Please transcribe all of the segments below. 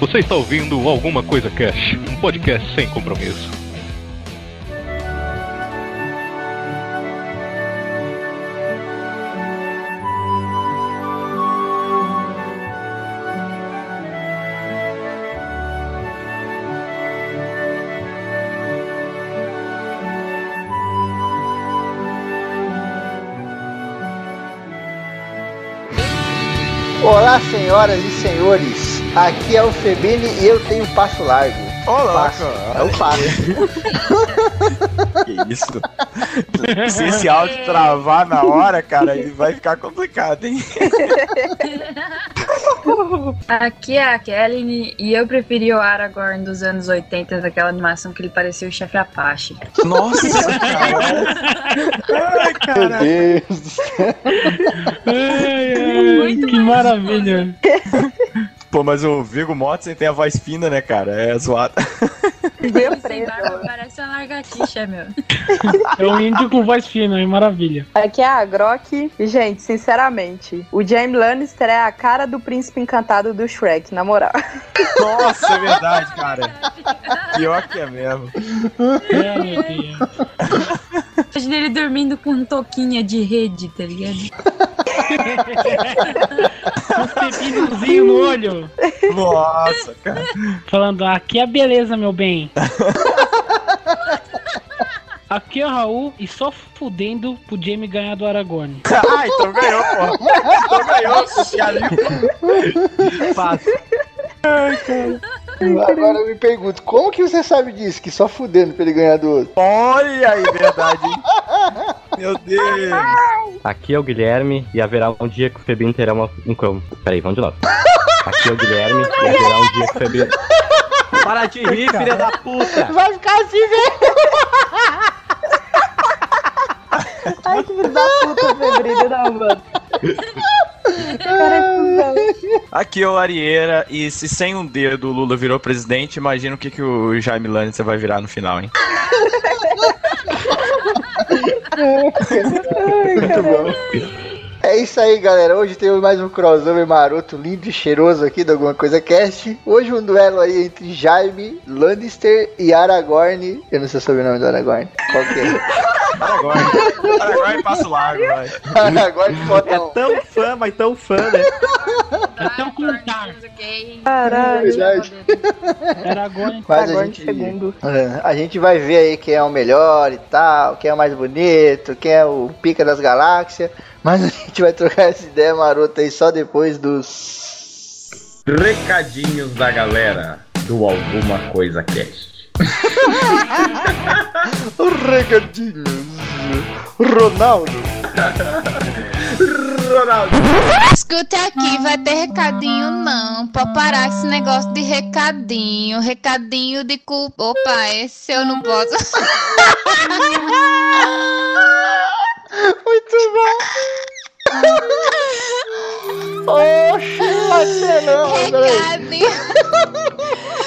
Você está ouvindo Alguma Coisa Cash, um podcast sem compromisso. Olá, senhoras e senhores. Aqui é o Febini e eu tenho passo largo. Olá, Passo. É o passo. Que isso? Se esse áudio travar na hora, cara, ele vai ficar complicado, hein? Aqui é a Kelly e eu preferi o Aragorn dos anos 80, daquela animação que ele parecia o chefe Apache. Nossa, cara. Ai, Meu cara. Deus do céu. Ai, ai, Muito que maravilha. Pô, mas o Viggo Mortensen tem a voz fina, né, cara? É zoado. Sem preso. barba, parece uma largatixa, meu. É um índio com voz fina, é maravilha. Aqui é a Grok. E, gente, sinceramente, o Jaime Lannister é a cara do príncipe encantado do Shrek, na moral. Nossa, é verdade, cara. Pior que é mesmo. É, meu Deus. Imagina ele dormindo com um toquinha de rede, tá ligado? Um pepinozinho no olho. Nossa, cara. Falando, aqui é beleza, meu bem. Aqui é o Raul e só fudendo pro Jamie ganhar do Aragorn. Ah, então ganhou, pô. Então ganhou, socialismo. Fácil. Agora eu me pergunto, como que você sabe disso? Que só fudendo pra ele ganhar do outro. Olha aí, verdade, hein? Meu Deus. Aqui é o Guilherme e haverá um dia que o Febinho terá uma, um cromo. Peraí, vamos de novo. Aqui é o Guilherme e haverá um dia que o Febinho. Para de rir, filha da puta! Vai ficar assim, velho. Ai, que filho da puta, Febrilho, não, mano. Aqui é o Arieira, e se sem um dedo o Lula virou presidente, imagina o que, que o Jaime Lannister vai virar no final, hein? Muito bom. É isso aí, galera. Hoje temos mais um crossover maroto, lindo e cheiroso aqui do Alguma Coisa Cast. Hoje um duelo aí entre Jaime, Lannister e Aragorn. Eu não sei sobre o nome do Aragorn. Qual que é? Aragorn. Aragorn passa largo, vai. Aragorn bota É um... tão fã, mas tão fã, né? Até o contar. Caralho. Verdade. Aragorn. Mas a gente, segundo. É, a gente vai ver aí quem é o melhor e tal, quem é o mais bonito, quem é o pica das galáxias. Mas a gente vai trocar essa ideia marota aí só depois dos. Recadinhos da galera do Alguma Coisa Cast. Regadinhos. Ronaldo. Ronaldo. Escute aqui, vai ter recadinho não. Pode parar esse negócio de recadinho. Recadinho de culpa. Opa, esse eu não posso. Muito bom. Oxi, vai ser não. Recadinho.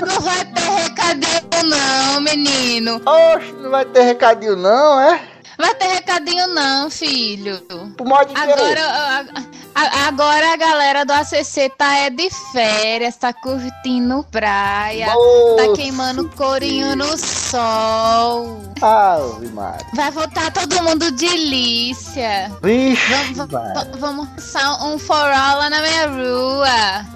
Não vai ter recadinho não, menino. Oxi, não vai ter recadinho não, é? Vai ter recadinho não, filho. De Agora, a, a- agora a galera do ACC tá é de férias, tá curtindo praia, tá Nossa queimando corinho no sol. Ave Maria. Vai voltar todo mundo de Lícia. Vixe, Vamos, vamos passar um forró lá na minha rua.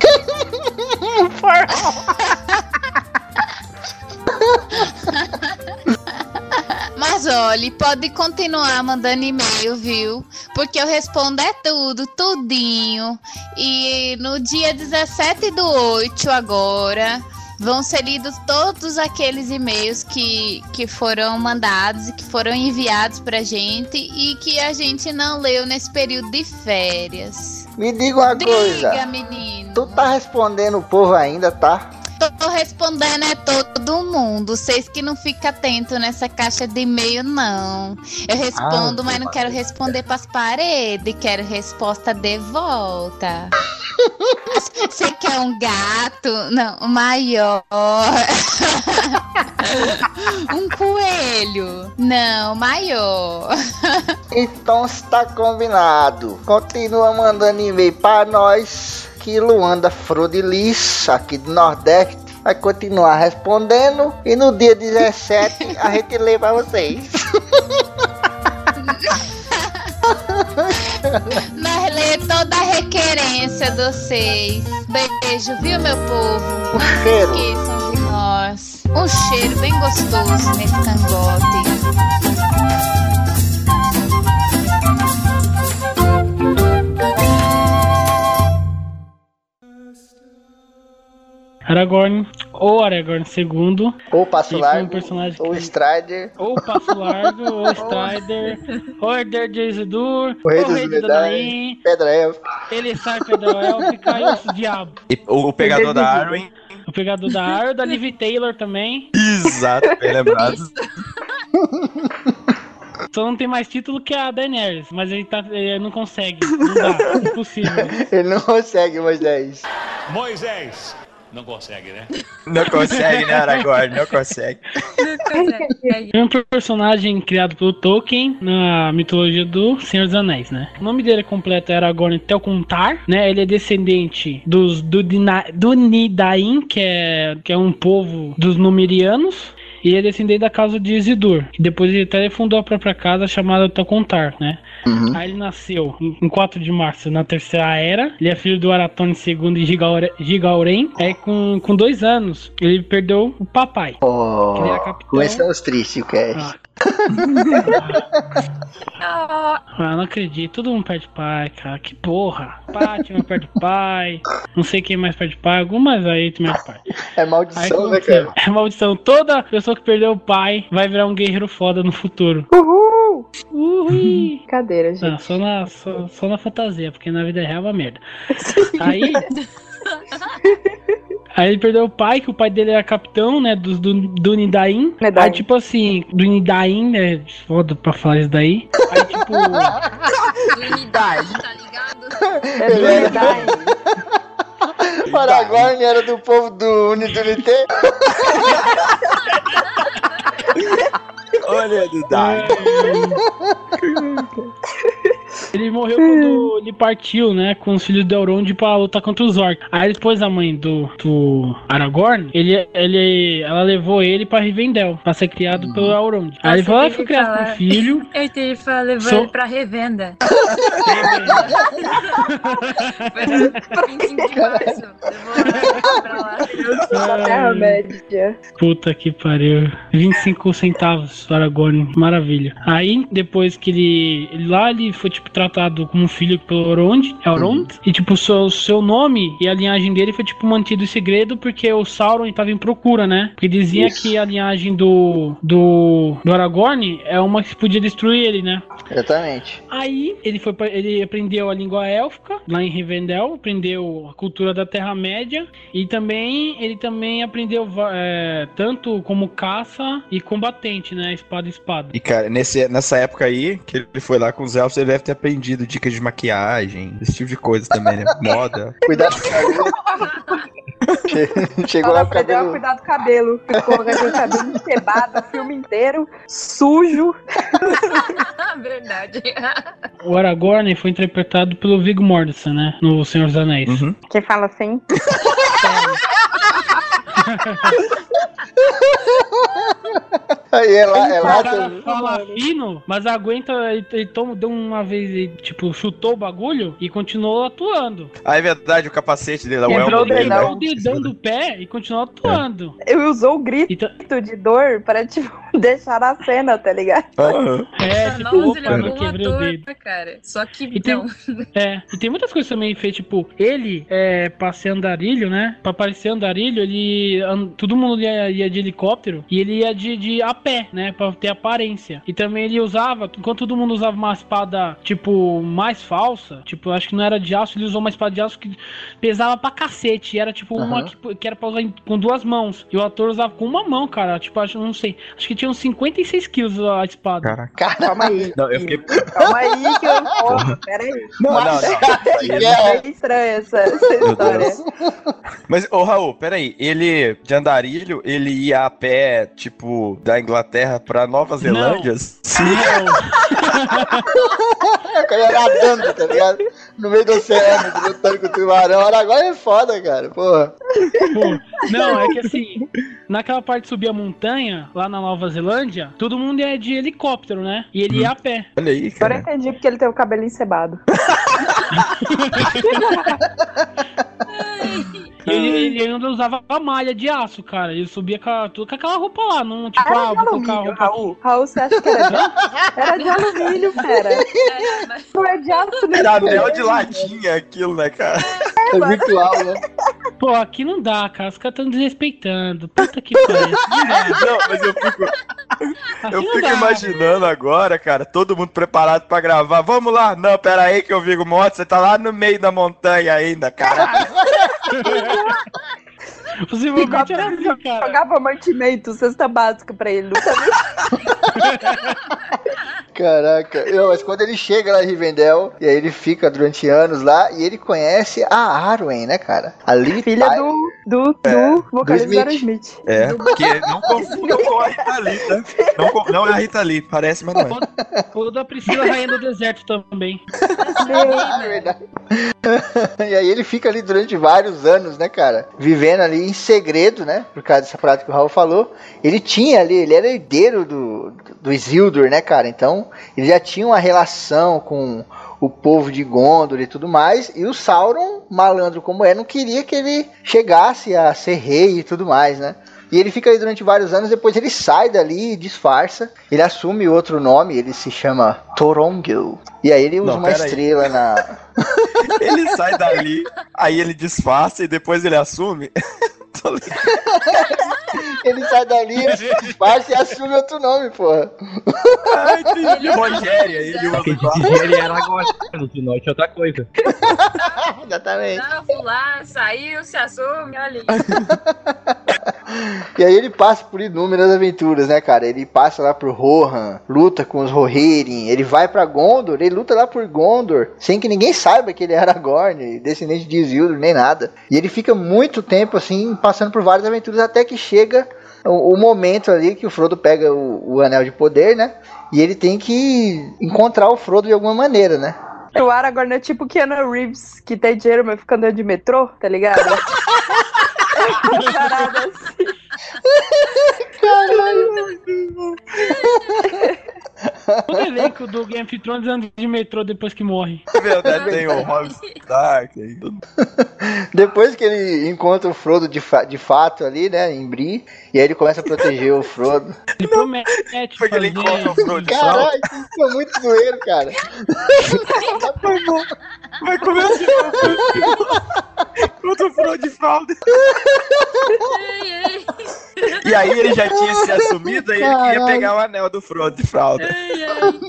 Olha, pode continuar mandando e-mail, viu? Porque eu respondo é tudo, tudinho. E no dia 17 do 8 agora, vão ser lidos todos aqueles e-mails que, que foram mandados e que foram enviados pra gente e que a gente não leu nesse período de férias. Me diga uma Diga, coisa. menino. Tu tá respondendo o povo ainda, tá? Tô respondendo é todo mundo. Vocês que não ficam atentos nessa caixa de e-mail, não. Eu respondo, Ah, mas não quero responder pras paredes. Quero resposta de volta. Você quer um gato? Não, maior. um coelho? Não, maior. Então está combinado. Continua mandando e-mail para nós que Luanda Frodilis, aqui do Nordeste, vai continuar respondendo e no dia 17 a gente lê para vocês. Nós lê toda a requerência de vocês. Beijo, viu, meu povo? Um Não cheiro. esqueçam de nós. Um cheiro bem gostoso nesse cangote. Aragorn, ou Aragorn II, Ou Passo foi um Largo, personagem ou que... Strider, Ou Passo Largo, ou Strider, ou Herder de Isildur, O Rei ou dos Rei. Danaim, Pedra Elfa. ele sai da Élfica e o Diabo. E o, o pegador da Arwen. O pegador da Arya, da Liv Taylor também. Exato, bem lembrado. Só não tem mais título que a Daenerys, mas ele, tá, ele não consegue. Não dá, impossível. Ele não consegue, Moisés. Moisés. Não consegue, né? Não consegue, né, Aragorn? Não consegue. É um personagem criado pelo Tolkien na mitologia do Senhor dos Anéis, né? O nome dele completo é Aragorn Telcontar, né? Ele é descendente dos do, Dina- do Nidain, que é, que é um povo dos Numerianos. E ele é descendente da casa de Isildur. E depois ele até fundou a própria casa chamada Telcontar, né? Aí ele nasceu em em 4 de março na Terceira Era. Ele é filho do Aratone II e Gigaure- Gigauren. Aí com, com dois anos, ele perdeu o papai. Oh, Que ele era capitão. começamos triste o cast. Ah, não acredito. Todo mundo perde pai, cara. Que porra. Batman perde pai. Não sei quem mais perde pai. Algumas aí também perde pai. É Aí, maldição, né, aconteceu? cara? É maldição. Toda pessoa que perdeu o pai vai virar um guerreiro foda no futuro. Uhul! Ui. Brincadeira, Não, gente. só na, só, só na fantasia, porque na vida real é uma merda. Aí. Aí ele perdeu o pai, que o pai dele era capitão, né? Do, do, do Nidain. Nidain. Aí, tipo assim, do Nidain, né? Foda pra falar isso daí. Aí, tipo. Unidade, tá ligado? É do. O Aragorn era do povo do Unidunité. Olha, Dudai. Ele morreu quando ele partiu, né? Com os filhos de Elrond pra lutar contra os orcs. Aí depois a mãe do, do Aragorn, ele, ele, ela levou ele pra Rivendell, pra ser criado pelo Elrond. Aí ele Nossa, falou, ah, fui criado falar. por filho. Eu entendi levar Sou- ele pra revenda. 25 de março. Levou pra lá. Da Terra-média. Puta que pariu. 25 centavos Aragorn. Maravilha. Aí, depois que ele, ele lá, ele foi, tipo, tratado como filho pelo Elrond. Elrond. E, tipo, o seu, seu nome e a linhagem dele foi, tipo, mantido em segredo porque o Sauron tava em procura, né? Porque dizia Isso. que a linhagem do, do, do Aragorn é uma que podia destruir ele, né? Exatamente. Aí ele foi pra- ele aprendeu a língua élfica lá em Rivendell, aprendeu a cultura da Terra Média e também ele também aprendeu é, tanto como caça e combatente, né, espada e espada. E, cara, nesse, nessa época aí, que ele foi lá com os elfos, ele deve ter aprendido dicas de maquiagem, esse tipo de coisa também, né? Moda. Cuidado com o cabelo. Che- Chegou lá Ela com o cabelo. cuidar do cabelo. Ficou com cabelo encebado o filme inteiro, sujo. Verdade. O Aragorn foi interpretado pelo Viggo Mortensen, né, no Senhor dos Anéis. Uhum. Quem fala assim? Aí é lá, é fala fino, mas aguenta, ele, ele toma, deu uma vez, ele, tipo, chutou o bagulho e continuou atuando. Ah, é verdade, o capacete dele, o Quebrou elmo o dele. Quebrou né? o dedão do pé e continuou atuando. Ele usou o grito Então, de dor para, tipo, Deixaram a cena, tá ligado? É, Ah, tipo, Nossa, ele é um bom quebrei o ator, dedo. né, cara? Só que E tem, é, e tem muitas coisas também feitas, tipo, ele é, pra ser andarilho, né? Pra parecer andarilho, ele. Todo mundo ia, ia de helicóptero e ele ia de, de a pé, né? Pra ter aparência. E também ele usava, enquanto todo mundo usava uma espada, tipo, mais falsa, tipo, acho que não era de aço, ele usou uma espada de aço que pesava pra cacete. E era tipo uma Aham. que, que era pra usar em- com duas mãos. E o ator usava com uma mão, cara. Tipo, acho, não sei. Acho que tinha uns 56 quilos a espada. Caraca. Calma aí. Não, eu fiquei. Calma aí que eu. Pera aí. Não, não, não. É? É estranha essa, essa história. Mas, ô Raul, peraí. Ele, de andarilho, ele ia a pé, tipo, da Inglaterra pra Nova Zelândia? Sim. O cara ia nadando, tá ligado? No meio do oceano, lutando com o tubarão. Aragorn é foda, cara. Porra. Pô, não, é que assim, naquela parte de subir a montanha, lá na Nova Zelândia, todo mundo ia de helicóptero, né? E ele ia a pé. Olha aí, Agora eu cara. entendi porque ele tem o cabelo encebado. E ele, ele ainda usava a malha de aço, cara. Ele subia com, a- com aquela roupa lá, não tipo, Era ah, de alumínio, roupa. Raul. Raul, você acha que era de, era de alumínio, cara. É, mas- Não é de aço, né? Era anel de latinha aquilo, né, cara? É virtual, né? Pô, aqui não dá, cara. Os caras estão desrespeitando. Puta que pariu. Não. Não, mas eu fico, Aqui eu não fico dá. imaginando agora, cara, todo mundo preparado pra gravar. Vamos lá. Não, pera aí que eu vi o moto. Você tá lá no meio da montanha ainda, cara. Possivelmente era assim, cara. Jogava mantimento, cesta básica pra ele. Nunca vi. Caraca. Não, mas quando ele chega lá em Rivendell, e aí ele fica durante anos lá, e ele conhece a Arwen, né, cara? A Liv Filha Tyler. do, do, do vocalista Smith. Aerosmith. É, porque não confunda com a Rita Lee, tá? Não, não é a Rita Lee, parece, mas não é. O da Priscila Rainha do Deserto também. É verdade. e aí ele fica ali durante vários anos, né, cara? Vivendo ali em segredo, né? Por causa dessa prática que o Raul falou. Ele tinha ali, ele era herdeiro do, do Isildur, né, cara? Então, ele já tinha uma relação com o povo de Gondor e tudo mais. E o Sauron, malandro como é, não queria que ele chegasse a ser rei e tudo mais, né? E ele fica aí durante vários anos, depois ele sai dali e disfarça. Ele assume outro nome, ele se chama Torongil. E aí ele usa Não, uma pera aí. estrela na. Ele sai dali, aí ele disfarça e depois ele assume. Tô ligado. Ele sai dali, ele se disfarça e assume outro nome, porra. Ah, entendi. Rogério, aí ele usa ele era agora, de noite é outra coisa. Exatamente. Não, fui lá, saiu, se assume, olha. E aí ele passa por inúmeras aventuras, né, cara? Ele passa lá por Rohan, luta com os Rohirrim, ele vai pra Gondor, ele luta lá por Gondor, sem que ninguém saiba que ele é Aragorn, descendente de Isildur, nem nada. E ele fica muito tempo, assim, passando por várias aventuras, até que chega o, o momento ali que o Frodo pega o, o Anel de Poder, né? E ele tem que encontrar o Frodo de alguma maneira, né? O Aragorn é tipo Keanu Reeves, que tem dinheiro, mas fica andando de metrô, tá ligado? Uma parada assim. Todo elenco do Game of Thrones anda de metrô depois que morre. Na verdade, tem o Rob Stark. Depois que ele encontra o Frodo de, fa- de fato ali, né, em Bree, e aí ele começa a proteger o Frodo. Ele promete Foi que ele encontra o Frodo de fralda. Caralho, isso ficou muito zoeiro, cara. Vai comer de novo. Contra o Frodo de fralda. E aí ele já tinha se assumido, aí ele queria pegar o anel do Frodo de fralda.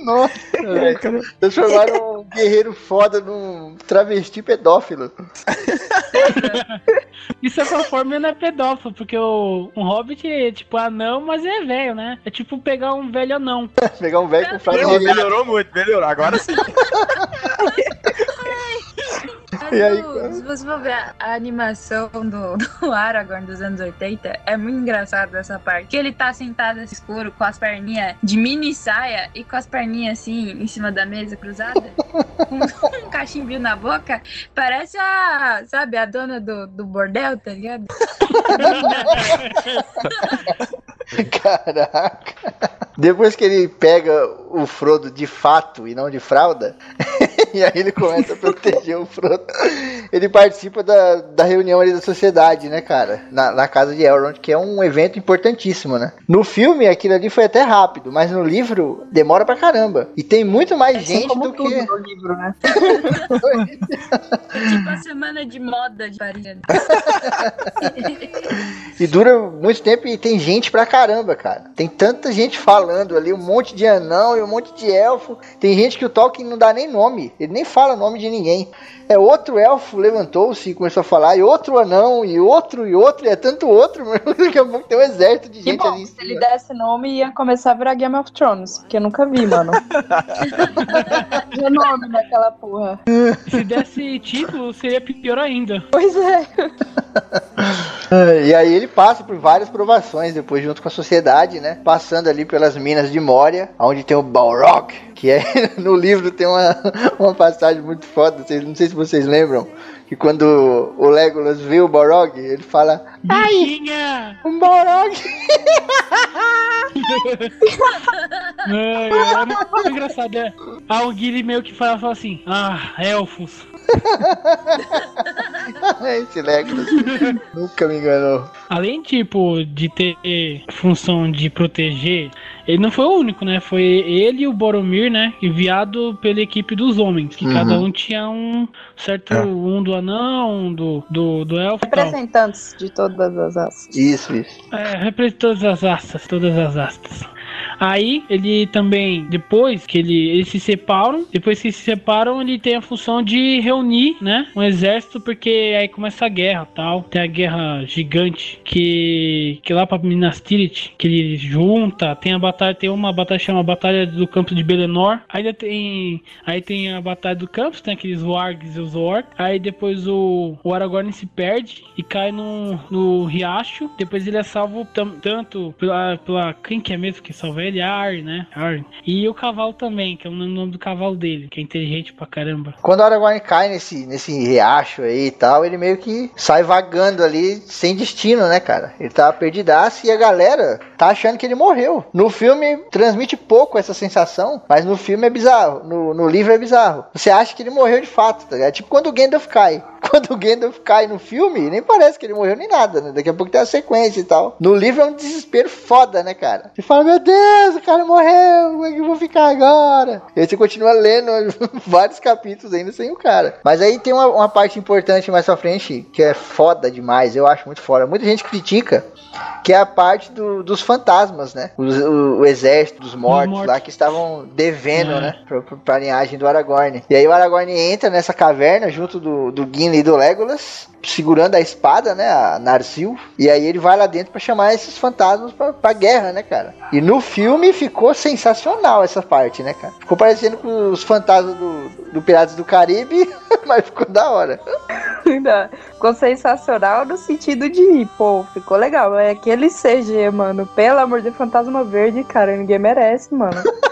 Nossa, velho. Transformaram um guerreiro foda num travesti pedófilo. De certa forma, ele não é pedófilo, porque o, um hobbit é tipo anão, mas é velho, né? É tipo pegar um velho anão. Pegar um velho com regata. melhorou muito, melhorou. Agora sim. E aí, o- se você for ver a, a animação do, do Aragorn dos anos 80, é muito engraçado essa parte. Que ele tá sentado nesse escuro com as perninhas de mini saia e com as perninhas assim em cima da mesa cruzada, com um cachimbinho na boca. Parece a, sabe, a dona do, do bordel, tá ligado? Caraca. Depois que ele pega o Frodo de fato e não de fralda, e aí ele começa a proteger o Frodo. Ele participa da, da reunião ali da sociedade, né, cara? Na, na casa de Elrond, que é um evento importantíssimo, né? No filme, aquilo ali foi até rápido, mas no livro demora pra caramba. E tem muito mais Assim gente como do tudo que. no livro, né? Tipo a semana de moda de Paris. E dura muito tempo e tem gente pra caramba, cara. Tem tanta gente falando ali, um monte de anão e um monte de elfo. Tem gente que o Tolkien não dá nem nome, ele nem fala nome de ninguém. É outro elfo levantou-se e começou a falar, e outro anão, e outro, e outro, e é tanto outro, meu. Daqui a pouco tem um exército de Que gente bom, ali se ele desse nome, ia começar a virar Game of Thrones, porque eu nunca vi, mano. Tinha nome naquela porra. Se desse título, seria pior ainda. Pois é. E aí ele passa por várias provações depois junto com a sociedade, né? Passando ali pelas minas de Moria, onde tem o Balrog, que é no livro tem uma, uma passagem muito foda, não sei se vocês lembram, que quando o Legolas vê o Balrog, ele fala Bichinha! um Balrog. Ai, é muito engraçado, é. O Guilherme meio que fala, fala assim, ah, elfos. Esse Legolas nunca me enganou. Além, tipo, de ter função de proteger, ele não foi o único, né? Foi ele e o Boromir, né? Enviado pela equipe dos homens, que Uhum. cada um tinha um certo, É. um do anão, um do, do, do elfo tal. Representantes de todas as raças. Isso, isso. É, representa todas as astas, todas as astas. Aí ele também, depois que ele, eles se separam, depois que se separam, ele tem a função de reunir, né, um exército, porque aí começa a guerra, tal. Tem a guerra gigante que que lá para Minas Tirith, que ele junta, tem a batalha, tem uma batalha que chama Batalha do Campo de Belenor. Ainda tem, aí tem a batalha do Campos, tem aqueles wargs e os orcs. Aí depois o, o Aragorn se perde e cai no, no riacho. Depois ele é salvo tanto pela, pela. Quem que é mesmo que salva ele? A Arryn, né? Arryn. E o cavalo também, que é o nome do cavalo dele, que é inteligente pra caramba. Quando o Aragorn cai nesse, nesse riacho aí e tal, ele meio que sai vagando ali sem destino, né, cara? Ele tá perdidaço e a galera tá achando que ele morreu. No filme transmite pouco essa sensação, mas no filme é bizarro. No, no livro é bizarro. Você acha que ele morreu de fato, tá ligado? Tipo quando o Gandalf cai. Quando o Gandalf cai no filme, nem parece que ele morreu nem nada, né? Daqui a pouco tem a sequência e tal. No livro é um desespero foda, né, cara? Você fala, meu Deus, o cara morreu, como é que eu vou ficar agora? E aí você continua lendo vários capítulos ainda sem o cara. Mas aí tem uma, uma parte importante mais pra frente, que é foda demais, eu acho muito foda. Muita gente critica, que é a parte do- dos fantasmas, né? Os- o, o exército dos mortos, mortos. lá que estavam devendo, É. né? Pra, pra, linhagem do Aragorn. E aí o Aragorn entra nessa caverna junto do, do Gimli e do Legolas, segurando a espada, né? A Narsil. E aí ele vai lá dentro pra chamar esses fantasmas pra, pra guerra, né, cara? E no filme ficou sensacional essa parte, né, cara? Ficou parecendo com os fantasmas do, do Piratas do Caribe, mas ficou da hora. Ficou sensacional no sentido de, pô, ficou legal. É aquele CG, mano. Pelo amor de Fantasma Verde, cara, ninguém merece, mano.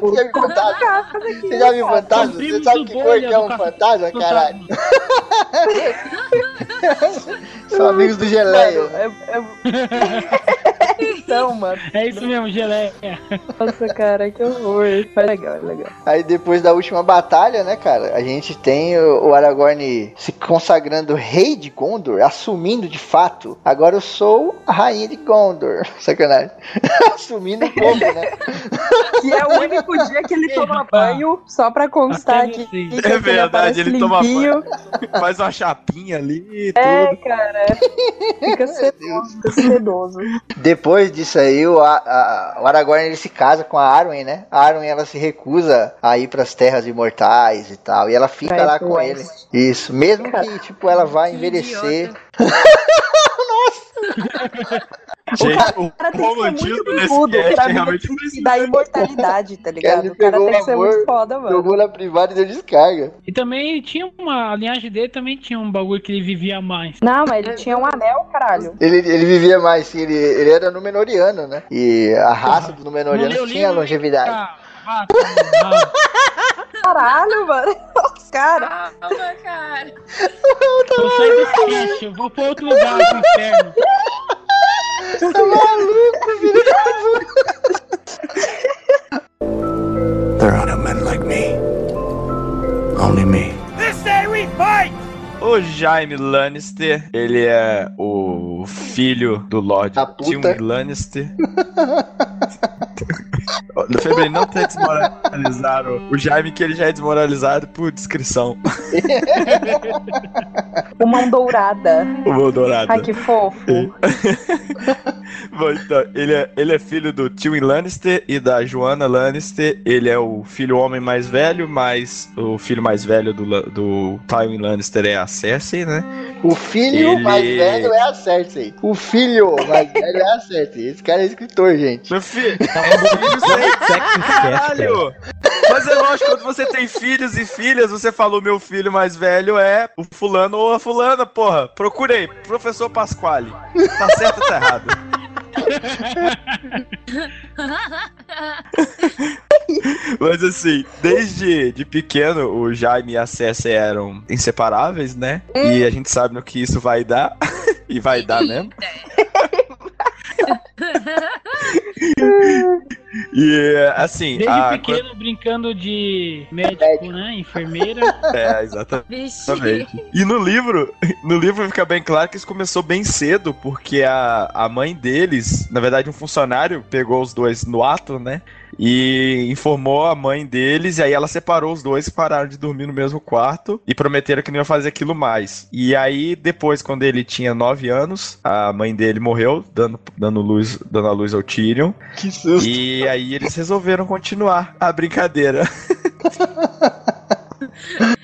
Você já viu fantasma? Você já viu fantasma? Você sabe que cor que é um fantasma, caralho? São amigos do Geleia. Mano, é- é- então, mano. É isso mesmo, geleia. Nossa, cara, que horror. Mas legal, é legal. Aí depois da última batalha, né, cara, a gente tem o, Aragorn se consagrando rei de Gondor, assumindo de fato. Agora eu sou a rainha de Gondor. Sacanagem. assumindo um pouco, né? Que é o único dia que ele toma banho, só pra constar que É verdade, ele toma limpinho. Faz uma chapinha ali e É, tudo. cara. Fica sedoso, fica sedoso. Depois disso aí, o, A- a- o Aragorn ele se casa com a Arwen, né? A Arwen ela se recusa a ir pras terras imortais e tal. E ela fica Vai lá com ele. Isso. Mesmo Cara. que, tipo, ela vai Que envelhecer. idiota. Gente, o, O cara tem que ser muito bicudo pra realmente mim precisa. da imortalidade, tá ligado? Ele O cara pegou tem que ser amor, muito foda, mano. Jogou na privada e deu descarga. E também tinha uma. A linhagem dele também tinha um bagulho que ele vivia mais. Não, mas ele tinha um anel, caralho. Ele, ele vivia mais, sim, ele, ele era Númenoriano, né? E a raça dos Númenorianos tinha longevidade. Tá, ah. Caralho, mano. Cara, Calma, cara. Eu saio desse eu vou pra outro lugar, pro inferno. There are no men like me. Only me. This day we fight! O Jaime Lannister, ele é o filho do Lord Tywin Lannister. No febril não ter desmoralizado o Jaime, que ele já é desmoralizado por descrição. O mão dourada. O mão dourada. Ai, que fofo. Bom, então, ele é, ele é filho do Tywin Lannister e da Joanna Lannister. Ele é o filho homem mais velho, mas o filho mais velho do, do Tywin Lannister é a Cersei, né? O filho Ele- mais velho é a Cersei. O filho mais velho é a Cersei. Esse cara é escritor, gente. Meu filho, Tá é filho sem caralho! Mas é lógico, quando você tem filhos e filhas, você falou meu filho mais velho é o fulano ou a fulana, porra. Procurei, professor Pasquale. Tá certo ou tá errado? Mas assim, desde de pequeno, o Jaime e a Cersei eram inseparáveis, né? E a gente sabe no que isso vai dar. e vai dar mesmo. E assim. Desde a- pequeno brincando de médico, né? Enfermeira. É, exatamente. E no livro, no livro fica bem claro que isso começou bem cedo, porque a, a mãe deles, na verdade, um funcionário pegou os dois no ato, né? E informou a mãe deles, e aí ela separou os dois e pararam de dormir no mesmo quarto e prometeram que não ia fazer aquilo mais. E aí, depois, quando ele tinha nove anos, a mãe dele morreu, dando, dando, luz, dando a luz ao Tyrion. Que susto. E aí eles resolveram continuar a brincadeira.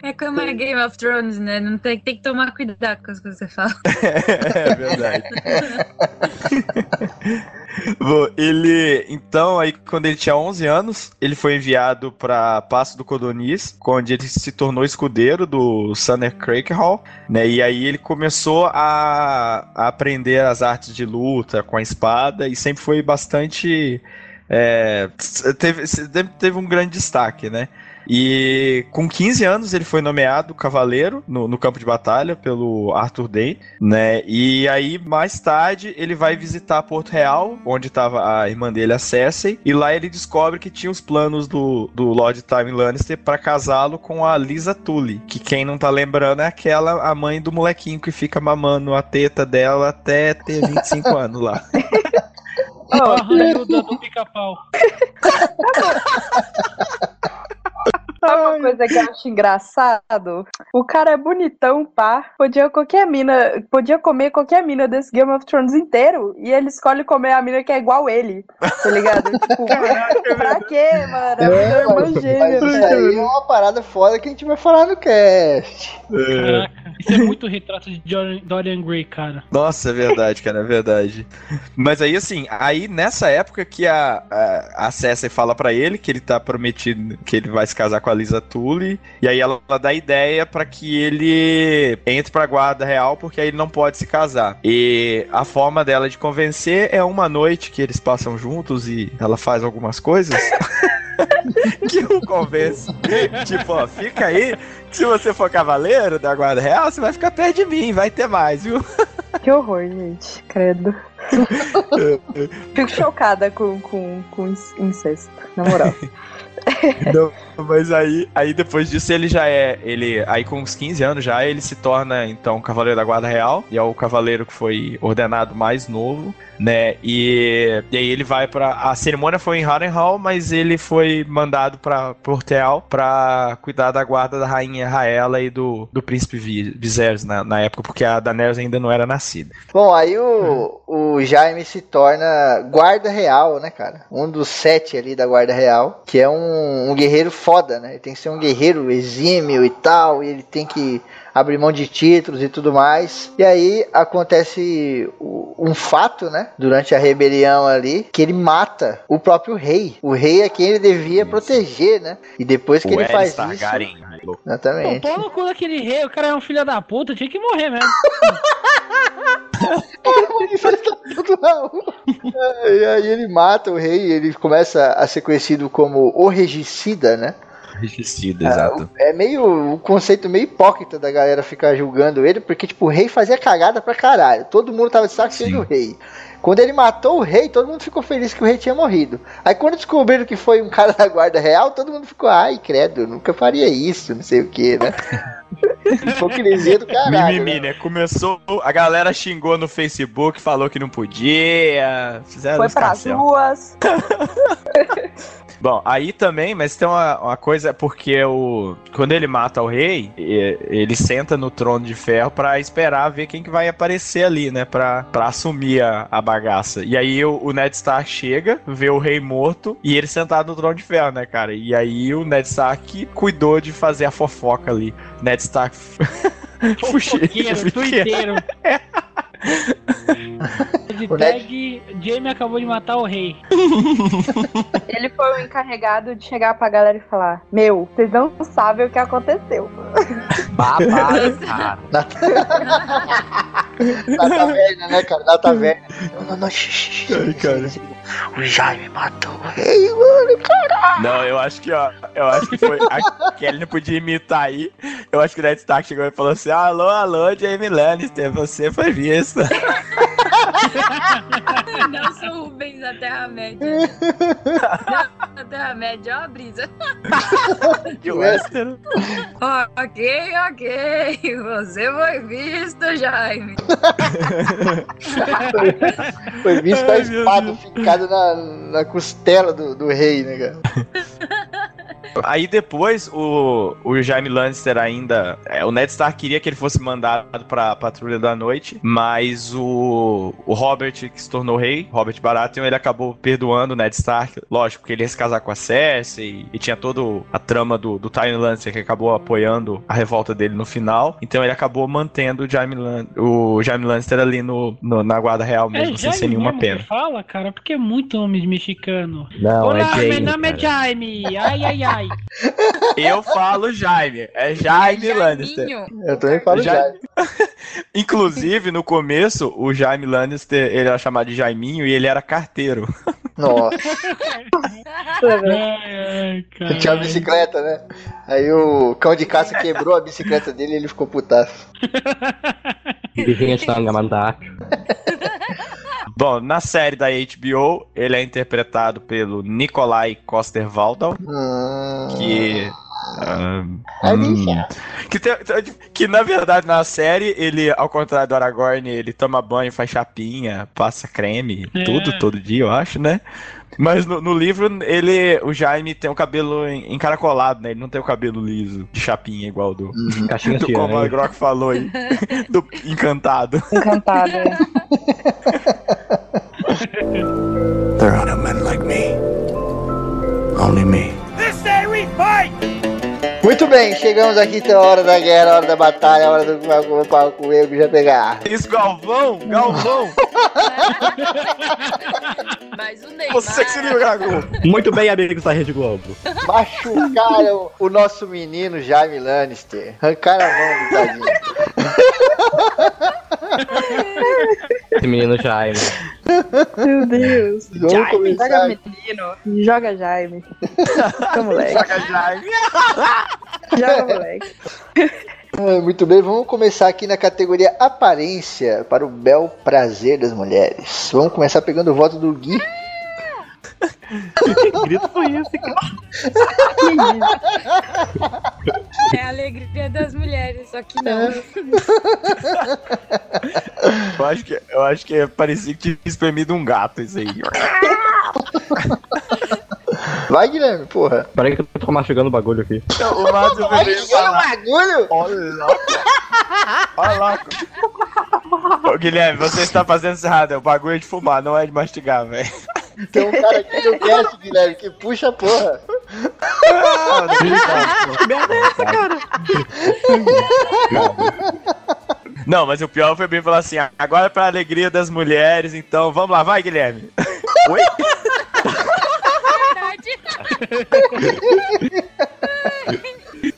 É como é Game of Thrones, né? Não tem, tem que tomar cuidado com as coisas que você fala. É verdade. Bom, ele. Então, aí, quando ele tinha 11 anos, ele foi enviado para Passo do Codonis, onde ele se tornou escudeiro do Sunner Hall, né? E aí ele começou a, a aprender as artes de luta com a espada e sempre foi bastante. é, teve, teve um grande destaque, né? E com 15 anos ele foi nomeado cavaleiro no, no campo de batalha pelo Arthur Dane, né? E aí mais tarde ele vai visitar Porto Real, onde estava a irmã dele, a Cersei, e lá ele descobre que tinha os planos do, do Lord Tywin Lannister para casá-lo com a Lisa Tully, que quem não tá lembrando é aquela a mãe do molequinho que fica mamando a teta dela até ter 25 anos lá. A ranhuda do pica-pau. Sabe uma coisa que eu acho engraçado? O cara é bonitão, pá. Podia qualquer mina, podia comer qualquer mina desse Game of Thrones inteiro e ele escolhe comer a mina que é igual ele. Tá ligado? tipo, pra quê, mano? É, É, uma mas, gêmea, mas isso aí é uma parada foda que a gente vai falar no cast. Caraca, isso é muito retrato de Dorian, Gray, cara. Nossa, é verdade, cara, é verdade. Mas aí, assim, aí nessa época que a, a, a Cersei fala pra ele que ele tá prometido, que ele vai se casar com a Lisa Tully, e aí ela, ela dá ideia pra que ele entre pra guarda real, porque aí ele não pode se casar. E a forma dela de convencer é uma noite que eles passam juntos e ela faz algumas coisas. que o convence. tipo, ó, fica aí. que Se você for cavaleiro da guarda real, você vai ficar perto de mim, vai ter mais, viu? Que horror, gente. Credo. Fico chocada com, com, com inc- incesto, na moral. Não, mas aí, aí depois disso ele já é. Ele, aí com uns 15 anos já, ele se torna então Cavaleiro da Guarda Real. E é o cavaleiro que foi ordenado mais novo, né? E, e aí ele vai pra. A cerimônia foi em Harrenhal, mas ele foi mandado pra Porto Real pra cuidar da guarda da rainha Raela e do, do príncipe Vi- Viserys na, na época, porque a Daenerys ainda não era nascida. Bom, aí o, o Jaime se torna guarda real, né, cara? Um dos sete ali da guarda real, que é um, um guerreiro foda, né? Ele tem que ser um guerreiro exímio e tal, e ele tem que abrir mão de títulos e tudo mais. E aí acontece um fato, né? Durante a rebelião ali, que ele mata o próprio rei. O rei é quem ele devia proteger, né? E depois que o ele faz Targaryen. isso. Pô, Exatamente. pau no cu daquele rei, o cara é um filho da puta, tinha que morrer mesmo. E aí ele mata o rei, ele começa a ser conhecido como o regicida, né? Regicida, exato. É meio um conceito meio hipócrita da galera ficar julgando ele, porque tipo, o rei fazia cagada pra caralho. Todo mundo tava de saco cheio do rei. Quando ele matou o rei, todo mundo ficou feliz que o rei tinha morrido. Aí quando descobriram que foi um cara da guarda real, todo mundo ficou, ai, credo, nunca faria isso, não sei o que, né? Hipocrisia do caralho. Mimimi, né? Começou, a galera xingou no Facebook, falou que não podia. Fizeram Foi pras ruas. Bom, aí também, mas tem uma, uma coisa, porque o quando ele mata o rei, ele senta no trono de ferro pra esperar ver quem que vai aparecer ali, né? Pra, pra assumir a, a bagaça. E aí o, o Ned Stark chega, vê o rei morto e ele sentado no trono de ferro, né, cara? E aí o Ned Stark cuidou de fazer a fofoca ali. Ned Stark. Fofoqueiro, Fuxiqueiro. tuiteiro. De O Ned- tag, Jamie acabou de matar o rei. Ele foi o encarregado de chegar pra galera e falar: Meu, vocês não sabem o que aconteceu. Babado, cara. Na taverna, né, cara? Na taverna. Não, não, não, shh, Ai, cara. O Jaime matou o rei, mano, caralho. Não, eu acho que, ó, eu acho que foi. A Kelly não podia imitar aí. Eu acho que o Ned Stark chegou e falou assim: alô, alô, Jamie Lannister, você foi visto. Nelson Rubens da Terra-média. Da Terra-média, ó a brisa. E o Westeros. ok, ok. Você foi visto, Jaime. Foi visto a Ai, meu espada ficada na, na costela do, do rei, né, cara? Aí depois o, o Jaime Lannister ainda. é, o Ned Stark queria que ele fosse mandado pra Patrulha da Noite, mas o, o Robert, que se tornou rei, Robert Baratheon, ele acabou perdoando o Ned Stark. Lógico, porque ele ia se casar com a Cersei e tinha toda a trama do, do Tywin Lannister que acabou apoiando a revolta dele no final. Então ele acabou mantendo o Jaime, Lan, o Jaime Lannister ali no, no- na Guarda Real mesmo, sem Jaime ser nenhuma pena. fala, cara, porque é muito nome mexicano. Não, Olá, é Jamie. meu nome é cara. Jaime. Ai, ai, ai. Eu falo Jaime, é Jaime Lannister. Jaiminho. Eu também falo Já- Jaime. Inclusive, no começo, o Jaime Lannister, ele era chamado de Jaiminho e ele era carteiro. Nossa, Ai, ai, cara. tinha a bicicleta, né? Aí o cão de caça quebrou a bicicleta dele e ele ficou putaço. Bom, na série da HBO, ele é interpretado pelo Nikolai Coster-Waldau, Hum... que... ah, Ai, hum, que, tem- que na verdade na série ele, ao contrário do Aragorn, ele toma banho, faz chapinha, passa creme, É. tudo, todo dia, eu acho, né? Mas no, no livro, ele, o Jaime tem o cabelo en- encaracolado, né? Ele não tem o cabelo liso, de chapinha, igual do, Caixinha do como a ciana. Grok falou aí, do encantado. Encantada. There are no men like me. Only me. Muito bem, chegamos aqui então a hora da guerra, a hora da batalha, a hora do pau pau com eu já pegar. Isso, Galvão! Galvão! Mas o Neymar. Você que se liga, Gago! Muito bem, amigos da Rede Globo. Machucaram o nosso menino Jaime Lannister. Arrancaram a mão do tadinho. Esse menino Jaime. Meu Deus. Vamos Joga começar. menino. Joga Jaime. Joga moleque. Saca, Jaime! Joga moleque. Ah, Muito bem, vamos começar aqui na categoria aparência para o bel prazer das mulheres. Vamos começar pegando o voto do Gui. Que grito foi esse, cara? É a alegria das mulheres, só que não. Eu acho que, eu acho que parecia que tinha espremido um gato isso aí. Vai, Guilherme, porra. Peraí que eu tô mastigando o bagulho aqui. O Márcio olha o bagulho. Olha lá. Olha lá. Ô, Guilherme, você está fazendo isso errado. O bagulho é de fumar, não é de mastigar, velho. Tem um cara aqui no cast, Guilherme, que puxa a porra. Que merda é essa, cara? Não, mas o pior foi bem falar assim: "Ah, agora é pra alegria das mulheres, então vamos lá, vai, Guilherme. Oi?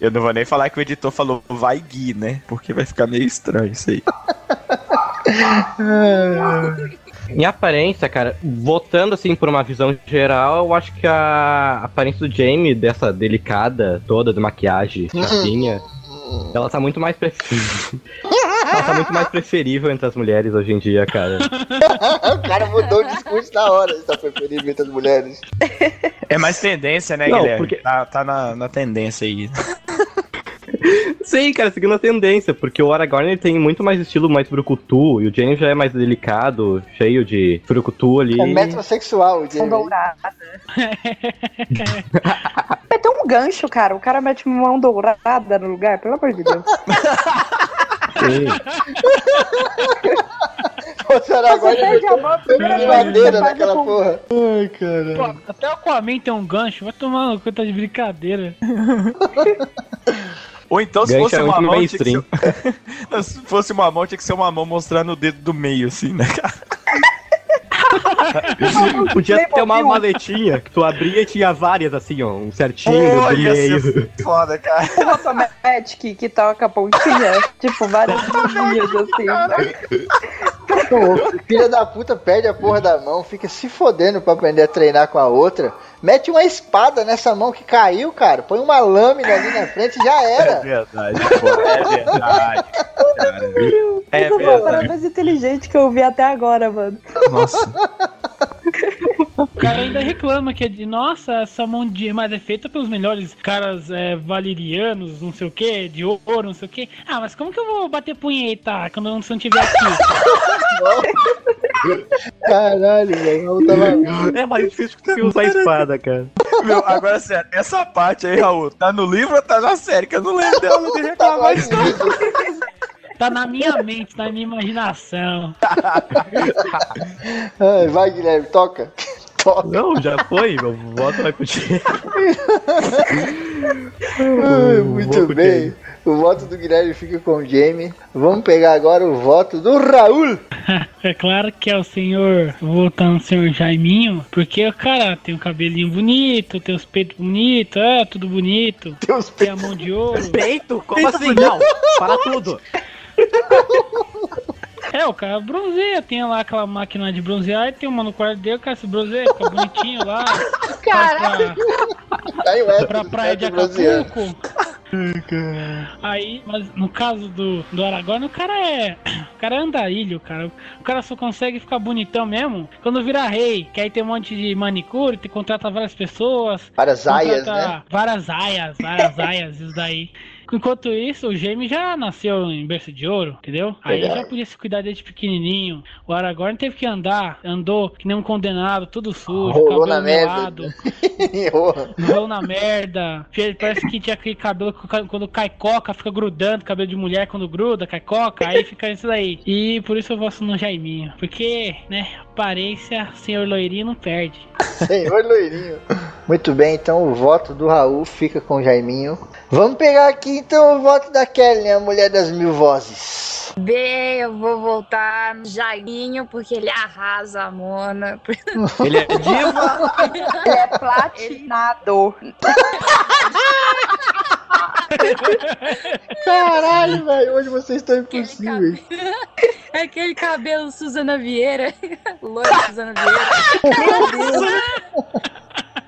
Eu não vou nem falar que o editor falou vai Gui, né? Porque vai ficar meio estranho isso aí. Em aparência, cara, voltando assim por uma visão geral, eu acho que a aparência do Jamie, dessa delicada toda de maquiagem, chapinha, ela tá muito mais perfeita. Ela tá muito mais preferível entre as mulheres hoje em dia, cara. o cara mudou o discurso na hora, está preferido entre as mulheres. É mais tendência, né, Não, Guilherme? porque- Tá, tá na, na tendência aí. Sim, cara, seguindo a tendência, porque o Aragorn ele tem muito mais estilo mais brucutu, e o Jaime já é mais delicado, cheio de brucutu ali. É metrosexual o dourada. Meteu um gancho, cara. O cara mete uma mão dourada no lugar, pelo amor de Deus. Sim. Você era agora perde a mão, primeira madeira naquela é com- porra. Ai, cara. Até o Aquaman tem um gancho, vai tomar no cu, tá de brincadeira. Ou então, se fosse uma mão, tinha ser... Se fosse uma mão, tinha que ser uma mão mostrando o dedo do meio, assim, né, cara? Podia ter uma maletinha que tu abria e tinha várias, assim, ó, um certinho do Olha, ia meio. foda, cara. O Rotomatic que toca a pontinha, tipo, várias linhas assim. filha da puta perde a porra da mão, fica se fodendo pra aprender a treinar com a outra. Mete uma espada nessa mão que caiu, cara. Põe uma lâmina ali na frente e já É era. verdade, pô, é verdade. Cara. É Essa foi a verdade. mais inteligente que eu vi até agora, mano. Nossa. O cara ainda reclama que é de, nossa, essa mão de mas é feita pelos melhores caras é, valerianos, não sei o que, de ouro, não sei o que. Ah, mas como que eu vou bater punheta quando eu não estiver aqui? Caralho, velho. tava- É mais difícil que usar a espada, cara. Meu, agora sério, essa parte aí, Raul, tá no livro ou tá na série? Que eu não lembro dela, não tem reclamar não. Tá na minha mente, tá na minha imaginação. Ai, vai, Guilherme, toca. Não, já foi, meu voto vai pro Diego. Ai, muito bem. O voto do Guilherme fica com o Jamie. Vamos pegar agora o voto do Raul. É claro que é o senhor, voltando o senhor Jaiminho, porque o cara tem um cabelinho bonito, tem os peitos bonitos, é tudo bonito, Deus tem a mão de ouro. Peito? Como assim? Não, para tudo. É, o cara bronzeia, tem lá aquela máquina de bronzear e tem uma no quarto dele, o cara se bronzeia, fica bonitinho lá. Vai Aí o pra, Edson pra praia de tá. Acapulco. Aí, mas no caso do, do Aragorn, o cara é. O cara é andarilho, cara. O cara só consegue ficar bonitão mesmo quando vira rei. Que aí tem um monte de manicure, te contrata várias pessoas. Várias aias, né? Várias aias, várias aias, isso daí. Enquanto isso, o Jaime já nasceu em berço de ouro, entendeu? Aí Legal. já podia se cuidar desde pequenininho. O Aragorn teve que andar, andou que nem um condenado, tudo sujo, Rolou cabelo na merda. melado. Enrolou na merda. Parece que tinha aquele cabelo que quando cai coca fica grudando, cabelo de mulher quando gruda, cai coca, aí fica isso daí. E por isso eu voto no Jaiminho. Porque, né, aparência, senhor loirinho não perde. Senhor loirinho. Muito bem, então o voto do Raul fica com o Jaiminho. Vamos pegar aqui então o voto da Kelly, a mulher das mil vozes. B, eu vou voltar no Jairinho, porque ele arrasa a Mona. Ele é diva. Ele é platinado. Caralho, velho, hoje vocês estão impossíveis. É aquele cabelo Suzana Vieira. Loira Suzana Vieira.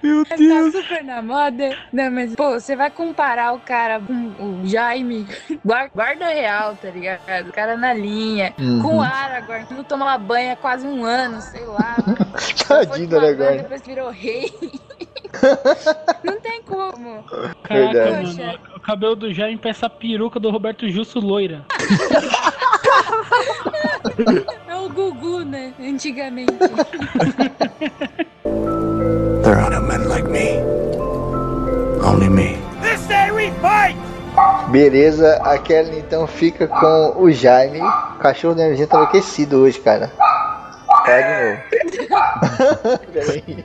Meu Tá super na moda. Não, mas, pô, você vai comparar o cara com o Jaime, guar- guarda real, tá ligado? O cara na linha, Uhum. com o Aragorn, que não toma banho há quase um ano, sei lá. Tadinho do Aragorn. Depois virou rei. Não tem como. Caraca, mano. O cabelo do Jaime parece a peruca do Roberto Justo loira. É o Gugu, né? Antigamente. There are no men like me. Only me. Beleza, a Kelly então fica com o Jaime. O cachorro da energia tá enlouquecido hoje, cara. Vai de novo. Peraí.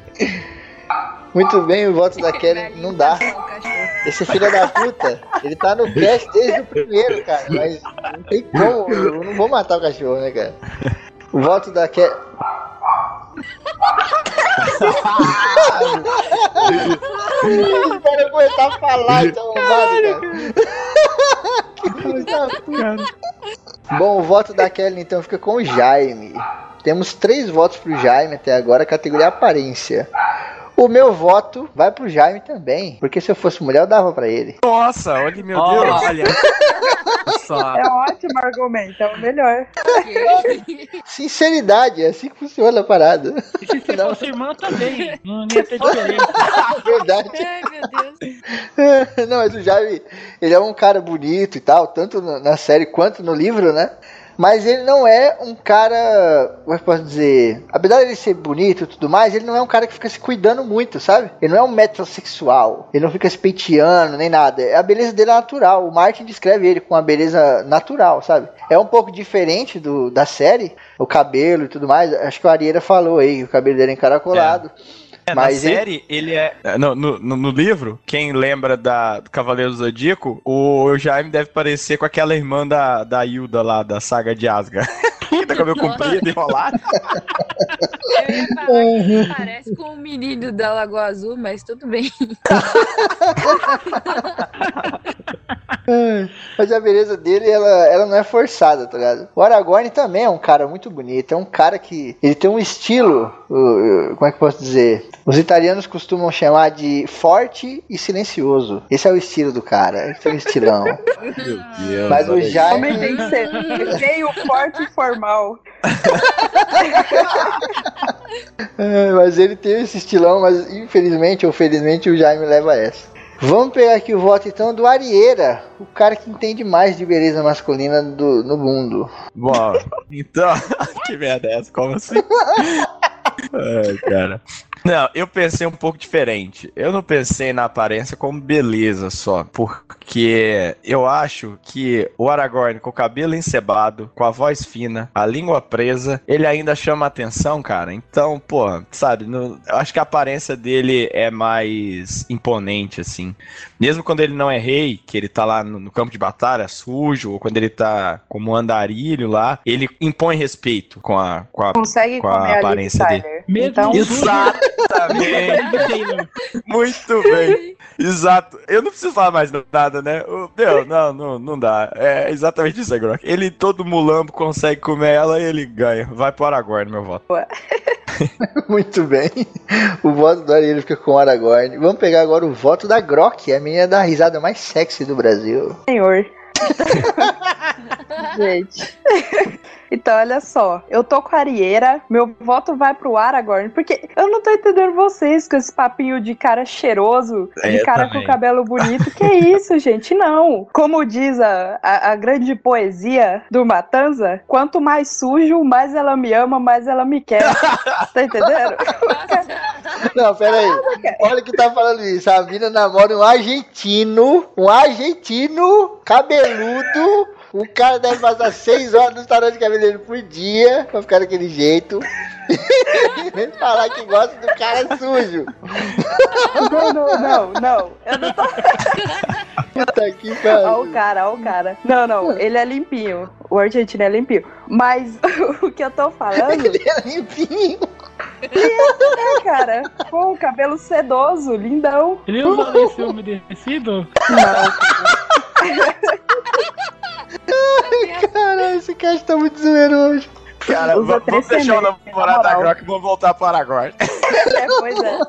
Muito bem, o voto da Kelly não dá. Esse filho da puta, ele tá no cast desde o primeiro, cara. Mas não tem como, eu não vou matar o cachorro, né, cara? O voto da Kelly. Espera eu começar a falar, então, cara. Que filho da puta. Bom, o voto da Kelly então fica com o Jaime. Temos três votos pro Jaime até agora, categoria aparência. O meu voto vai pro Jaime também. Porque se eu fosse mulher, eu dava pra ele. Nossa, olha meu Deus. Olha. Só. É um ótimo argumento, é o melhor. Sinceridade, é assim que funciona a parada. E se você fosse irmã também, não ia ter diferença. Verdade. Ai, meu Deus. Não, mas o Jaime, ele é um cara bonito e tal, tanto na série quanto no livro, né? Mas ele não é um cara, como é que posso dizer? Apesar ele ser bonito e tudo mais, ele não é um cara que fica se cuidando muito, sabe? Ele não é um metrosexual. Ele não fica se penteando nem nada. A beleza dele é natural. O Martin descreve ele com uma beleza natural, sabe? É um pouco diferente do, da série, o cabelo e tudo mais. Acho que o Arieira falou aí, o cabelo dele é encaracolado. É, Mas na ele- série, ele é. No, no, no- no livro, quem lembra da, do Cavaleiro do Zodíaco, o Jaime deve parecer com aquela irmã da, da Hilda lá, da saga de Asgard. tá com o Nossa. comprido, enrolado. Eu ia falar que parece com o menino da Lagoa Azul, mas tudo bem. Mas a beleza dele, ela, ela não é forçada, tá ligado? O Aragorn também é um cara muito bonito. É um cara que. Ele tem um estilo. Como é que eu posso dizer? Os italianos costumam chamar de forte e silencioso. Esse é o estilo do cara. Ele tem um estilão. Meu Deus. Mas o Homem Jaime. tem que ser meio forte e formal. É, mas ele tem esse estilão, mas infelizmente ou felizmente o Jaime leva essa. Vamos pegar aqui o voto então do Arieira, o cara que entende mais de beleza masculina do, no mundo. Bom, então. que merda é essa? Como assim? Ai, cara. Não, eu pensei um pouco diferente. Eu não pensei na aparência como beleza só, porque eu acho que o Aragorn com o cabelo encebado, com a voz fina, a língua presa, ele ainda chama atenção, cara. Então, pô, sabe, no- eu acho que a aparência dele é mais imponente, assim. Mesmo quando ele não é rei, que ele tá lá no, no campo de batalha sujo, ou quando ele tá como andarilho lá, ele impõe respeito com a, com a, Consegue com a comer a Liv aparência dele. Mesmo Então, Exatamente. Muito bem. Exato. Eu não preciso falar mais nada, né? O- Meu, não, não, não dá. É exatamente isso aí, Grok. Ele, todo mulambo, consegue comer ela e ele ganha. Vai pro Aragorn, meu voto. Muito bem. O voto do Arieira fica com o Aragorn. Vamos pegar agora o voto da Grok, a menina da risada mais sexy do Brasil. senhor. Gente. Então, olha só. Eu tô com a Arieira, meu voto vai pro Aragorn, porque eu não tô entendendo vocês com esse papinho de cara cheiroso, de É, cara também. com cabelo bonito. Que isso, gente? Não. Como diz a, a, a grande poesia do Matanza, quanto mais sujo, mais ela me ama, mais ela me quer. tá entendendo? Não, pera aí. Olha que tá falando isso. A mina namora um argentino, um argentino cabeludo. O cara deve passar seis horas no restaurante de cabeleireiro por dia pra ficar daquele jeito. Vem falar que gosta do cara sujo. Não, não, não, não. Eu não tô Puta que pariu. o cara, ó o cara. Não, não, ele é limpinho. O argentino é limpinho. Mas o que eu tô falando Ele é limpinho. é, cara, com o cabelo sedoso, lindão. Ele usa esse umedecido? Não, Caralho, esse cast tá muito zoeiro hoje. Cara, Usa va- vamos deixar o namorado da. Grok e vamos voltar pro Aragorn. é, pois é.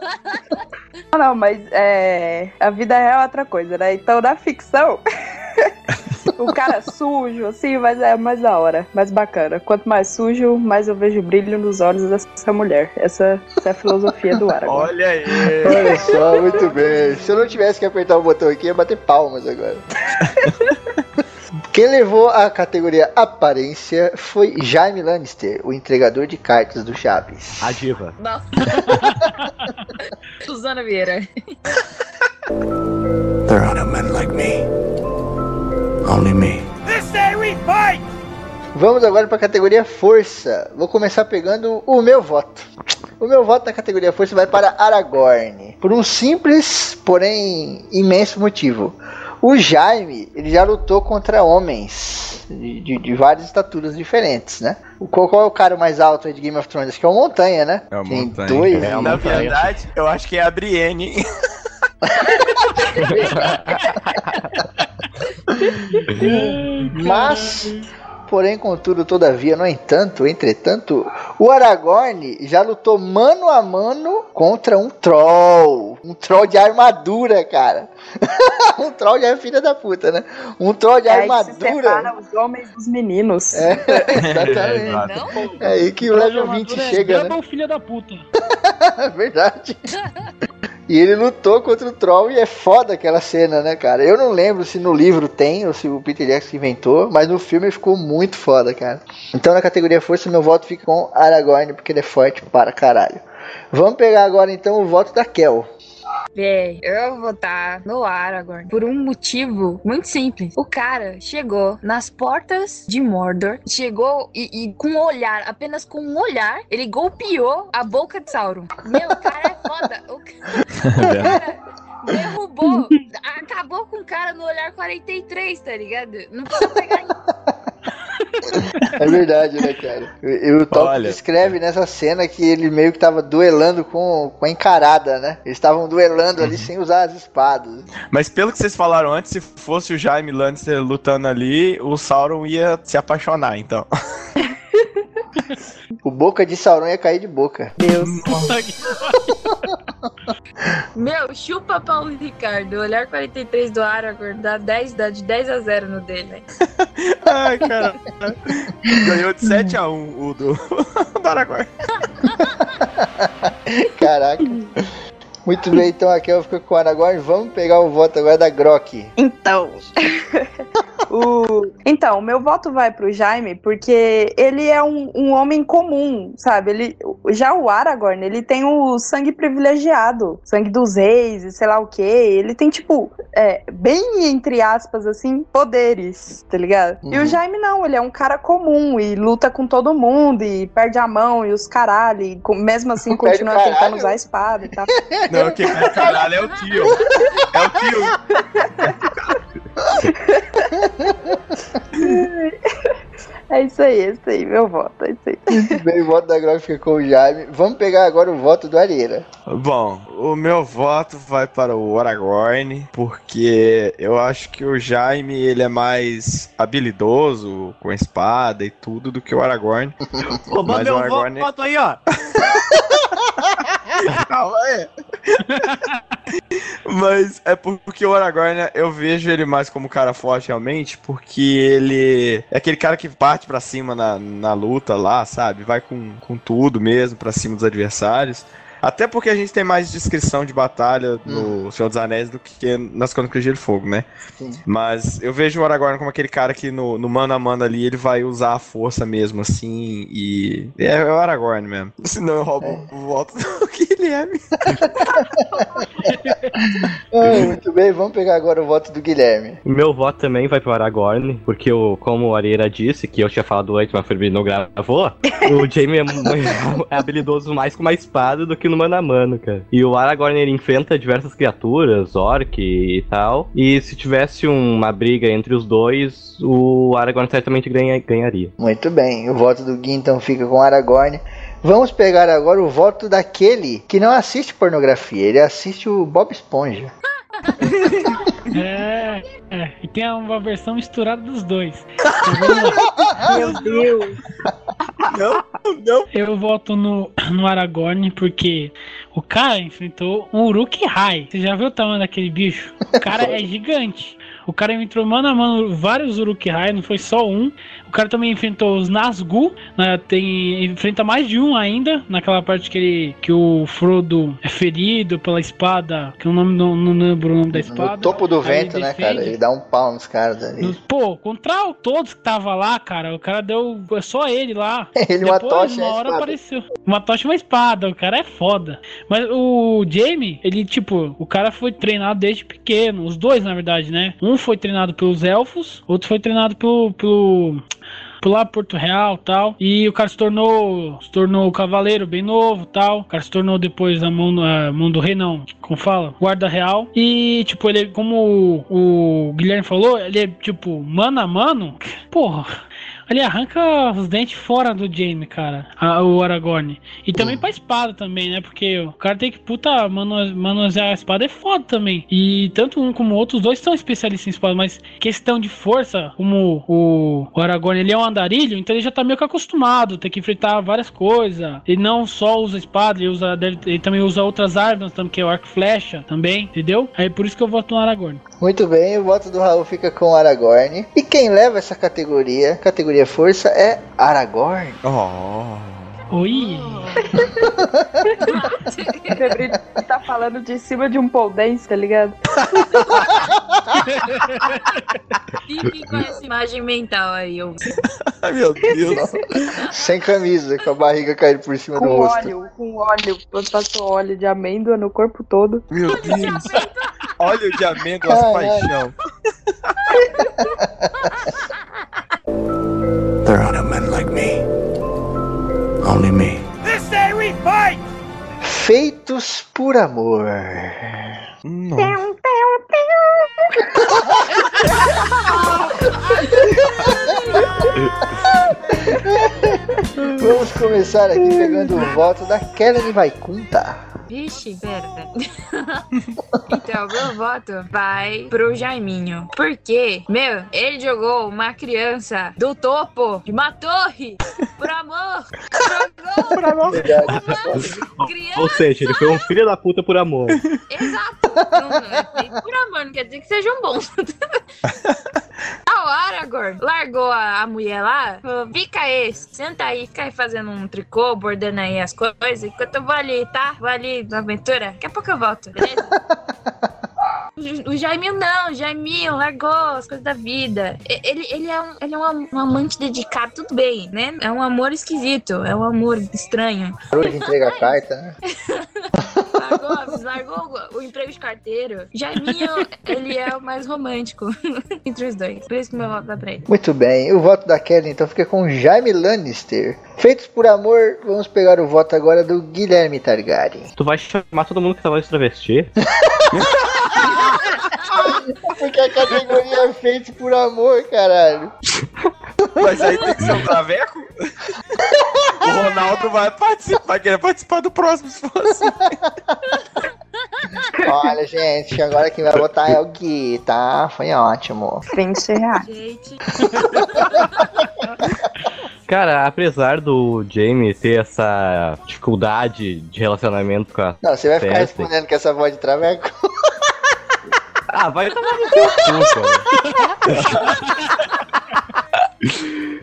Não, não, mas é, a vida real é outra coisa, né? Então, na ficção, o cara sujo, assim, mas é mais da hora, mais bacana. Quanto mais sujo, mais eu vejo brilho nos olhos dessa mulher. Essa, essa é a filosofia do Aragorn. Olha aí. Olha só, muito bem. Se eu não tivesse que apertar o botão aqui, ia bater palmas agora. Quem levou a categoria aparência foi Jaime Lannister, o entregador de cartas do Chaves. A diva. Nossa. Suzana Vieira. There are no men like me. Only me. Vamos agora para a categoria força. Vou começar pegando o meu voto. O meu voto na categoria força vai para Aragorn, por um simples, porém imenso motivo. O Jaime, ele já lutou contra homens de, de- de várias estaturas diferentes, né? O, qual, qual é o cara mais alto aí de Game of Thrones? Acho que é o Montanha, né? É o Tem Montanha. dois. É, o Na Montanha. verdade, eu acho que é a Brienne. Mas, porém, contudo, todavia, no entanto, entretanto, o Aragorn já lutou mano a mano contra um troll. Um troll de armadura, cara. um troll de filha da puta, né? Um troll de É aí que armadura. os homens dos meninos. É, exatamente. É aí que o level 20 chega, né? Double filha da puta. É verdade. E ele lutou contra o Troll e é foda aquela cena, né, cara? Eu não lembro se no livro tem ou se o Peter Jackson inventou, mas no filme ficou muito foda, cara. Então na categoria força, meu voto fica com Aragorn, porque ele é forte para caralho. Vamos pegar agora então o voto da Kel. Véi, eu vou votar no Aragorn por um motivo muito simples. O cara chegou nas portas de Mordor, chegou e, e com um olhar, apenas com um olhar, ele golpeou a boca de Sauron. Meu, o cara é foda. O cara derrubou, acabou com o cara no olhar 43, tá ligado? Não precisa pegar É verdade, né, cara? E o Top Olha. descreve nessa cena que ele meio que tava duelando com, com a encarada, né? Eles estavam duelando ali sem usar as espadas. Mas pelo que vocês falaram antes, se fosse o Jaime Lannister lutando ali, o Sauron ia se apaixonar, então. O boca de Sauron ia cair de boca. Deus. Meu, chupa Paulo Ricardo. O olhar 43 do Aragorn dá 10, dá de 10 a 0 no dele? Ai, cara. Ganhou de 7x1 o do, do Aragorn. Caraca. Muito bem, então a Kel ficou com o Aragorn. Vamos pegar o voto agora da Grok. Então. o... Então, meu voto vai pro Jaime, porque ele é um, um homem comum, sabe? Ele, já o Aragorn, ele tem o sangue privilegiado, sangue dos reis e sei lá o que. Ele tem, tipo, é, bem entre aspas, assim, poderes, tá ligado? E Uhum. o Jaime não, ele é um cara comum e luta com todo mundo e perde a mão e os caralho, e com- mesmo assim continua tentando usar a espada e tal. Não, que caralho, é o tio. É o tio. É isso aí, é isso aí, meu voto, é isso aí. Muito bem, o voto da Grok fica com o Jaime. Vamos pegar agora o voto do Arieira. Bom, o meu voto vai para o Aragorn, porque eu acho que o Jaime ele é mais habilidoso com a espada e tudo do que o Aragorn. Roubou meu o Aragorn- voto aí, ó. Calma aí. Mas é porque o Aragorn, eu vejo ele mais como um cara forte realmente, porque ele é aquele cara que parte pra cima na, na luta lá, sabe? Vai com, com tudo mesmo pra cima dos adversários. Até porque a gente tem mais descrição de batalha no Senhor dos Anéis do que nas Crônicas de Gelo e Fogo, né? Sim. Mas eu vejo o Aragorn como aquele cara que no, no mano a mano ali ele vai usar a força mesmo, assim, e. É, é o Aragorn mesmo. Senão eu roubo o voto do Guilherme. Ah, muito bem, vamos pegar agora o voto do Guilherme. O meu voto também vai pro Aragorn, porque eu, como o Areira disse, que eu tinha falado antes, mas o não gravou, o Jaime é, é habilidoso mais com uma espada do que no mano a mano, cara. E o Aragorn, ele enfrenta diversas criaturas, orc e tal, e se tivesse uma briga entre os dois, o Aragorn certamente ganha- ganharia. Muito bem, o voto do Gui então fica com o Aragorn. Vamos pegar agora o voto daquele que não assiste pornografia, ele assiste o Bob Esponja. É, é. E tem uma versão misturada dos dois. Meu Deus. Não, não. Eu voto no, no Aragorn porque o cara enfrentou um Uruk-hai. Você já viu o tamanho daquele bicho? O cara é gigante. O cara entrou mano a mano vários Uruk-hai, não foi só um. O cara também enfrentou os Nazgûl, né, tem enfrenta mais de um ainda, naquela parte que ele que o Frodo é ferido pela espada, que o nome não, não lembro o nome da espada. No topo do vento, né, cara? Ele dá um pau nos caras ali. Pô, contra o- todos que tava lá, cara, o cara deu. É só ele lá. Ele, uma Depois, tocha e uma hora apareceu. Uma tocha e uma espada. O cara é foda. Mas o Jamie, ele, tipo, o cara foi treinado desde pequeno. Os dois, na verdade, né? Um foi treinado pelos elfos, outro foi treinado pelo. pelo lá Porto Real tal. E o cara se tornou se tornou cavaleiro bem novo tal. O cara se tornou depois a mão, a mão do rei não como fala? Guarda real. E tipo ele como o, o Guilherme falou ele é tipo mano a mano? Porra Ele arranca os dentes fora do Jaime, cara. a- o Aragorn. E também pra espada também, né? Porque o cara tem que, puta, manu- manusear a espada é foda também. E tanto um como o outro, os dois são especialistas em espada, mas questão de força, como o, o Aragorn, ele é um andarilho, então ele já tá meio que acostumado, tem que enfrentar várias coisas. Ele não só usa espada, ele, usa, deve- ele também usa outras armas, também, que é o arco e flecha também, entendeu? Aí por isso que eu voto no Aragorn. Muito bem, o voto do Raul fica com o Aragorn. E quem leva essa categoria, categoria força, é Aragorn. Oh. Oi! O Febril tá falando de cima de um pole dance, tá ligado? Fique com essa imagem mental aí, eu. Ai, meu Deus. Sem camisa, com a barriga caindo por cima do Com rosto. óleo, com óleo. Passou óleo de amêndoa no corpo todo. Meu Deus. Óleo de Caralho. paixão. Only me. Feitos por amor. Nossa. Vamos começar aqui pegando o voto da Kelly Vaikunta. Vixe, pera. então, meu voto vai pro Jaiminho. Porque, meu, ele jogou uma criança do topo de uma torre por amor. Jogou Por amor. uma criança. Ou seja, ele foi um filho da puta por amor. Exato. Não, não, por amor, não quer dizer que sejam bons. A Aragorn largou a, a mulher lá, falou, fica aí, senta aí, fica aí fazendo um tricô, bordando aí as coisas, enquanto eu vou ali, tá? Vou ali na aventura, daqui a pouco eu volto, beleza? O- Jaiminho não, o Jaiminho largou as coisas da vida. Ele, ele é, um, ele é um, um amante dedicado, tudo bem, né? É um amor esquisito, é um amor estranho. Parou de entregar a carta, né? Largou, largou o, o emprego de carteiro. Jaiminho, ele é o mais romântico entre os dois. Por isso que meu voto dá pra ele. Muito bem, o voto da Kelly então fica com Jaime Lannister. Feitos por amor, vamos pegar o voto agora do Guilherme Targaryen. Tu vai chamar todo mundo que tava de travesti? Porque a categoria é Feitos por amor, caralho. Mas aí tem que ser um traveco? O Ronaldo vai participar, vai querer participar do próximo, se for assim. Olha, gente, agora quem vai votar é o Gui, tá? Foi ótimo. 20 reais. Gente, Cara, apesar do Jamie ter essa dificuldade de relacionamento com a Não, você vai ficar Cersei- respondendo com essa voz de traveco? Ah, vai tomar no teu cu, cara.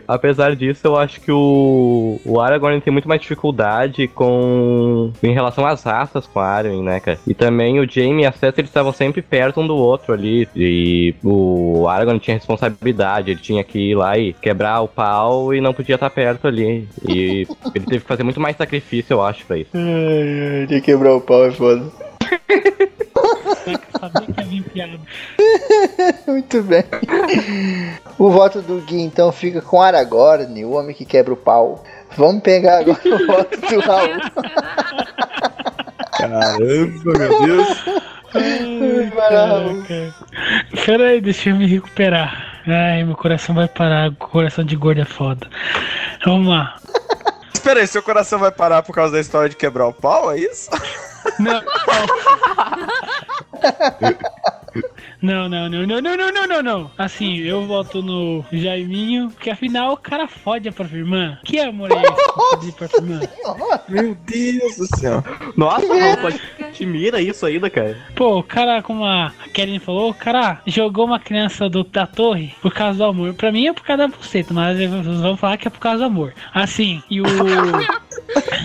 Apesar disso, eu acho que o, o Aragorn tem muito mais dificuldade com em relação às raças com a Arwen, né, cara? E também o Jaime e a Cersei eles estavam sempre perto um do outro ali. E o Aragorn tinha responsabilidade, ele tinha que ir lá e quebrar o pau e não podia estar perto ali. E ele teve que fazer muito mais sacrifício, eu acho, pra isso. Ai, ai, de quebrar o pau é foda. Muito bem. O voto do Gui então fica com Aragorn, o homem que quebra o pau. Vamos pegar agora o voto do Raul. Caramba, meu Deus. Ai, vai lá, Raul. Pera aí, deixa eu me recuperar. Ai, meu coração vai parar. Coração de gordo é foda. Vamos lá. Espera aí, seu coração vai parar por causa da história de quebrar o pau, é isso? Não. Não, não, não, não, não, não, não, não, não. Assim, eu voto no Jaiminho, porque afinal o cara fode a própria irmã. Que amor é esse pra foder a própria irmã? Meu Deus do céu. Nossa, Raul, pode te mira isso ainda, cara. Pô, o cara, como a Karen falou, o cara jogou uma criança do, da torre por causa do amor. Pra mim é por causa da buceta, mas vocês vão falar que é por causa do amor. Assim, e o.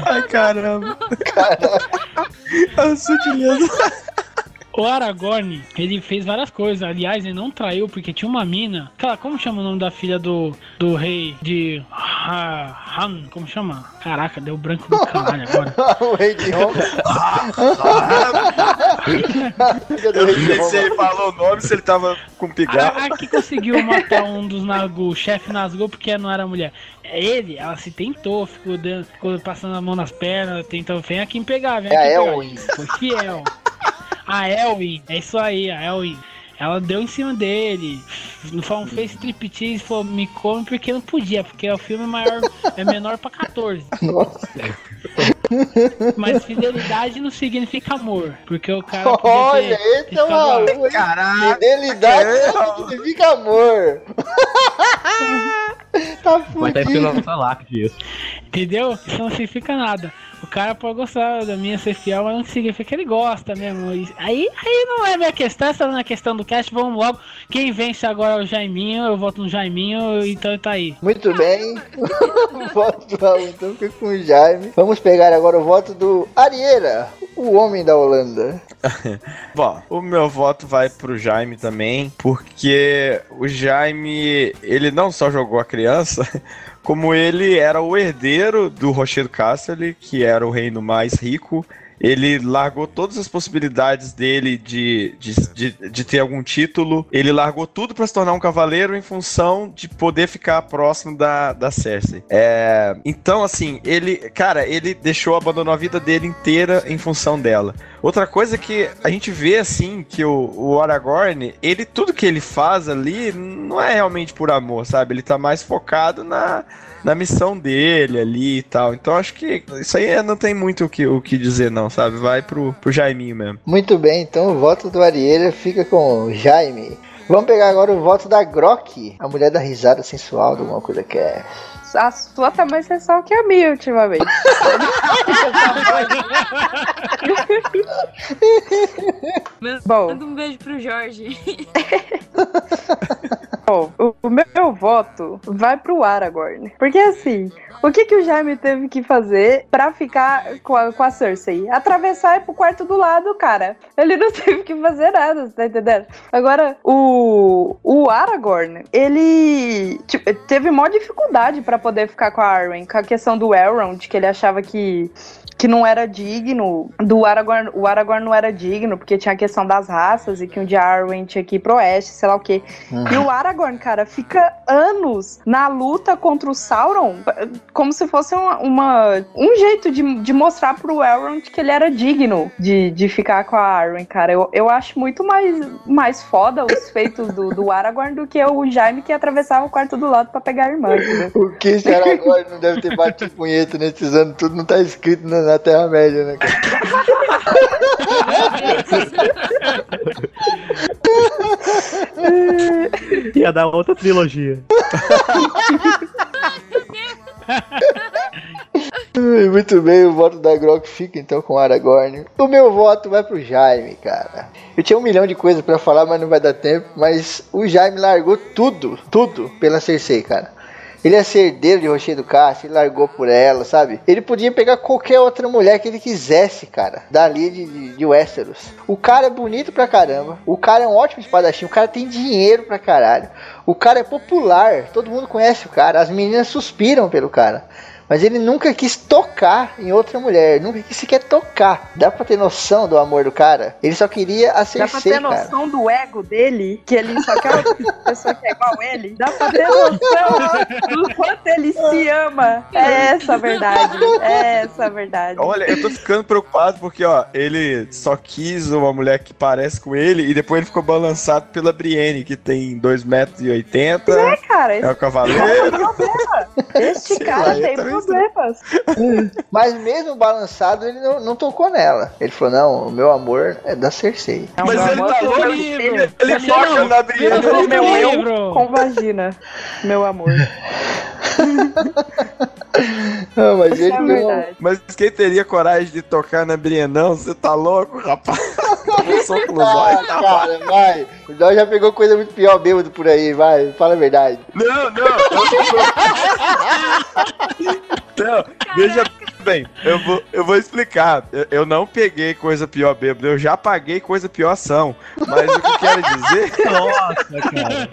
Ai, caramba. A sutileza. O Aragorn, ele fez várias coisas. Aliás, ele não traiu porque tinha uma mina. Cara, como chama o nome da filha do, do rei de Ha- Han? Como chama? Caraca, deu branco do caralho agora. o rei de Roma. Eu não sei se ele falou o nome, se ele tava com pigarro. A, a que conseguiu matar um dos Nazgûl, chefe Nazgûl, porque não era mulher. É Ele, ela se tentou, ficou, dando, ficou passando a mão nas pernas, tentou, vem aqui me pegar, vem É aqui a me pegar. Elwin. Foi fiel. A Elwin, é isso aí, a Elwin. Ela deu em cima dele. Falou, fez striptease, falou, me come porque não podia, porque o filme é maior, é menor pra 14. Nossa. Mas fidelidade não significa amor. Porque o cara. Olha, ter- esse ter é maluco. Caraca! Fidelidade não significa amor. tá Vai estar escrito na fudido. nossa lápide isso. Entendeu? Isso não significa nada. O cara pode gostar da minha ser fiel, mas não significa que ele gosta mesmo. Aí, aí não é minha questão, essa não é a questão do cast. Vamos logo. Quem vence agora é o Jaiminho. Eu voto no Jaiminho, então tá aí. Muito bem. o voto do Raul então fica com o Jaime. Vamos pegar agora o voto do Arieira, o homem da Holanda. Bom, o meu voto vai pro Jaime também, porque o Jaime, ele não só jogou a criança, como ele era o herdeiro do Rochedo Castle, que era o reino mais rico. Ele largou todas as possibilidades dele de, de, de, de ter algum título. Ele largou tudo pra se tornar um cavaleiro em função de poder ficar próximo da, da Cersei. É, então, assim, ele, cara, ele deixou, abandonou a vida dele inteira em função dela. Outra coisa que a gente vê, assim, que o, o Aragorn, ele, tudo que ele faz ali não é realmente por amor, sabe? Ele tá mais focado na, na missão dele ali e tal. Então acho que isso aí não tem muito o que, o que dizer, não, sabe? Vai pro, pro Jaiminho mesmo. Muito bem, então o voto do Arieira fica com o Jaime. Vamos pegar agora o voto da Grok, a mulher da risada sensual de alguma coisa é. A sua tá mais sensual que a minha ultimamente. Bom. Manda um beijo pro Jorge. Bom, o, o meu voto vai pro Aragorn. Porque assim, o que, que o Jaime teve que fazer pra ficar com a, com a Cersei? Atravessar e pro quarto do lado, cara. Ele não teve que fazer nada, você tá entendendo? Agora, o, o Aragorn, ele tipo, teve maior dificuldade pra poder ficar com a Arwen, com a questão do Elrond, que ele achava que que não era digno, do Aragorn, o Aragorn não era digno, porque tinha a questão das raças e que um dia Arwen tinha que ir pro oeste, sei lá o quê. Uhum. E o Aragorn, cara, fica anos na luta contra o Sauron, como se fosse uma, uma- um jeito de, de mostrar pro Elrond que ele era digno de, de ficar com a Arwen, cara. Eu, eu acho muito mais, mais foda os feitos do, do Aragorn do que o Jaime que atravessava o quarto do lado pra pegar a irmã, entendeu? O que esse Aragorn não deve ter batido punheta nesses anos, tudo não tá escrito na, na Terra-média, né, cara? Ia dar outra trilogia. Muito bem, o voto da Grok fica então com o Aragorn. O meu voto vai pro Jaime, cara. Eu tinha um milhão de coisas pra falar, mas não vai dar tempo. Mas o Jaime largou tudo, tudo pela Cersei, cara. Ele é ser herdeiro de Rochedo Castro, ele largou por ela, sabe? Ele podia pegar qualquer outra mulher que ele quisesse, cara, dali de, de, de Westeros. O cara é bonito pra caramba, o cara é um ótimo espadachim, o cara tem dinheiro pra caralho, o cara é popular, todo mundo conhece o cara, as meninas suspiram pelo cara. Mas ele nunca quis tocar em outra mulher, nunca quis sequer tocar. Dá pra ter noção do amor do cara? Ele só queria a Dá pra Cersei, ter cara. noção do ego dele, que ele só quer outra pessoa que é igual ele. Dá pra ter noção do quanto ele se ama. É essa a verdade. É essa a verdade. Olha, eu tô ficando preocupado porque, ó, ele só quis uma mulher que parece com ele e depois ele ficou balançado pela Brienne, que tem 2,80m. É, cara, esse É o cavaleiro. Este Sei cara tem problemas. Mas mesmo balançado, ele não, não tocou nela. Ele falou: não, o meu amor é da Cersei. É um Mas ele tá louco, ele, ele toca na não ele- meu eu com vagina. Meu amor. Não, mas é não-. Mas quem teria coragem de tocar na Brienne, não? Você tá louco, rapaz? Soco no Ah, tá cara, vai. O Dó já pegou coisa muito pior bêbado por aí, vai, fala a verdade. Não, não. Eu- Não, veja bem, eu vou, eu vou explicar. Eu, eu não peguei coisa pior bêbado, eu já paguei coisa pior ação. Mas o que eu quero dizer. Nossa, cara.